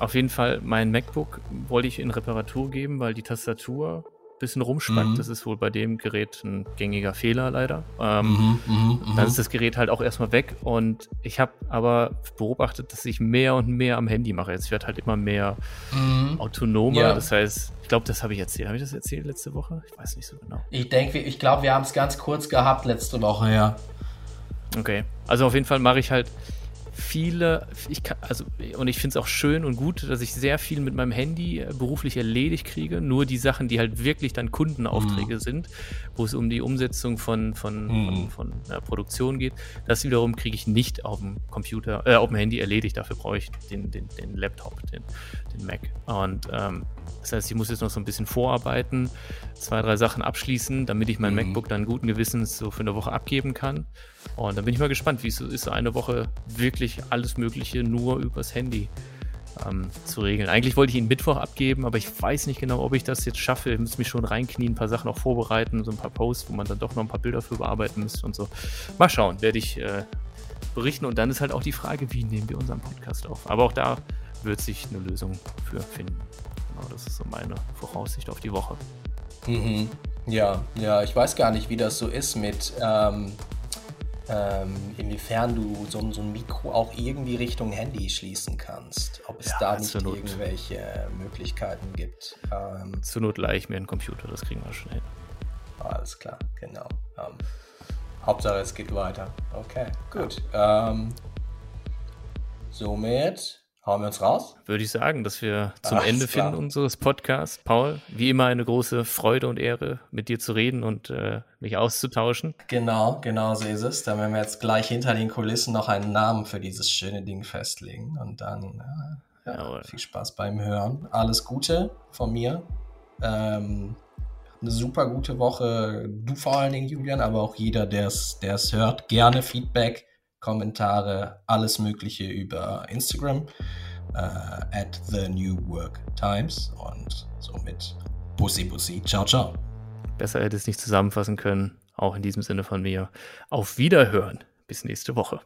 Auf jeden Fall, mein MacBook wollte ich in Reparatur geben, weil die Tastatur bisschen rumspackt. Mhm. Das ist wohl bei dem Gerät ein gängiger Fehler leider. Ähm, mhm, mh, mh. Dann ist das Gerät halt auch erstmal weg und ich habe aber beobachtet, dass ich mehr und mehr am Handy mache. Jetzt wird halt immer mehr mhm. autonomer. Ja. Das heißt, ich glaube, das habe ich erzählt. Habe ich das erzählt letzte Woche? Ich weiß nicht so genau. Ich denke, ich glaube, wir haben es ganz kurz gehabt letzte Woche, ja. Okay. Also auf jeden Fall mache ich halt viele, ich kann, also, und ich finde es auch schön und gut, dass ich sehr viel mit meinem Handy äh, beruflich erledigt kriege. Nur die Sachen, die halt wirklich dann Kundenaufträge mhm. sind, wo es um die Umsetzung von, von, mhm. von, von Produktion geht, das wiederum kriege ich nicht auf dem Computer, äh, auf dem Handy erledigt. Dafür brauche ich den, den, den Laptop, den, den Mac. Und ähm, das heißt, ich muss jetzt noch so ein bisschen vorarbeiten, zwei, drei Sachen abschließen, damit ich mein mhm. MacBook dann guten Gewissens so für eine Woche abgeben kann. Und dann bin ich mal gespannt, wie es ist, eine Woche wirklich alles Mögliche nur übers Handy ähm, zu regeln. Eigentlich wollte ich ihn Mittwoch abgeben, aber ich weiß nicht genau, ob ich das jetzt schaffe. Ich muss mich schon reinknien, ein paar Sachen auch vorbereiten, so ein paar Posts, wo man dann doch noch ein paar Bilder für bearbeiten müsste und so. Mal schauen, werde ich äh, berichten. Und dann ist halt auch die Frage, wie nehmen wir unseren Podcast auf. Aber auch da wird sich eine Lösung für finden. Genau, das ist so meine Voraussicht auf die Woche. Mhm. Ja, ja, ich weiß gar nicht, wie das so ist mit, ähm, ähm, inwiefern du so, so, ein Mikro auch irgendwie Richtung Handy schließen kannst. Ob es ja, da nicht irgendwelche Möglichkeiten gibt. Ähm, zur Not leih ich mir einen Computer, das kriegen wir schnell. Alles klar, genau. Ähm, Hauptsache es geht weiter. Okay, gut. Ähm, somit Hauen wir uns raus? Würde ich sagen, dass wir zum Ach, Ende finden unseres Podcasts. Paul, wie immer eine große Freude und Ehre, mit dir zu reden und äh, mich auszutauschen. Genau, genau so ist es. Dann werden wir jetzt gleich hinter den Kulissen noch einen Namen für dieses schöne Ding festlegen. Und dann äh, ja, viel Spaß beim Hören. Alles Gute von mir. Ähm, eine super gute Woche. Du vor allen Dingen, Julian, aber auch jeder, der es hört. Gerne Feedback Kommentare, alles Mögliche über Instagram äh, at the New Work Times und somit Bussi Bussi. Ciao, ciao. Besser hätte es nicht zusammenfassen können. Auch in diesem Sinne von mir. Auf Wiederhören. Bis nächste Woche.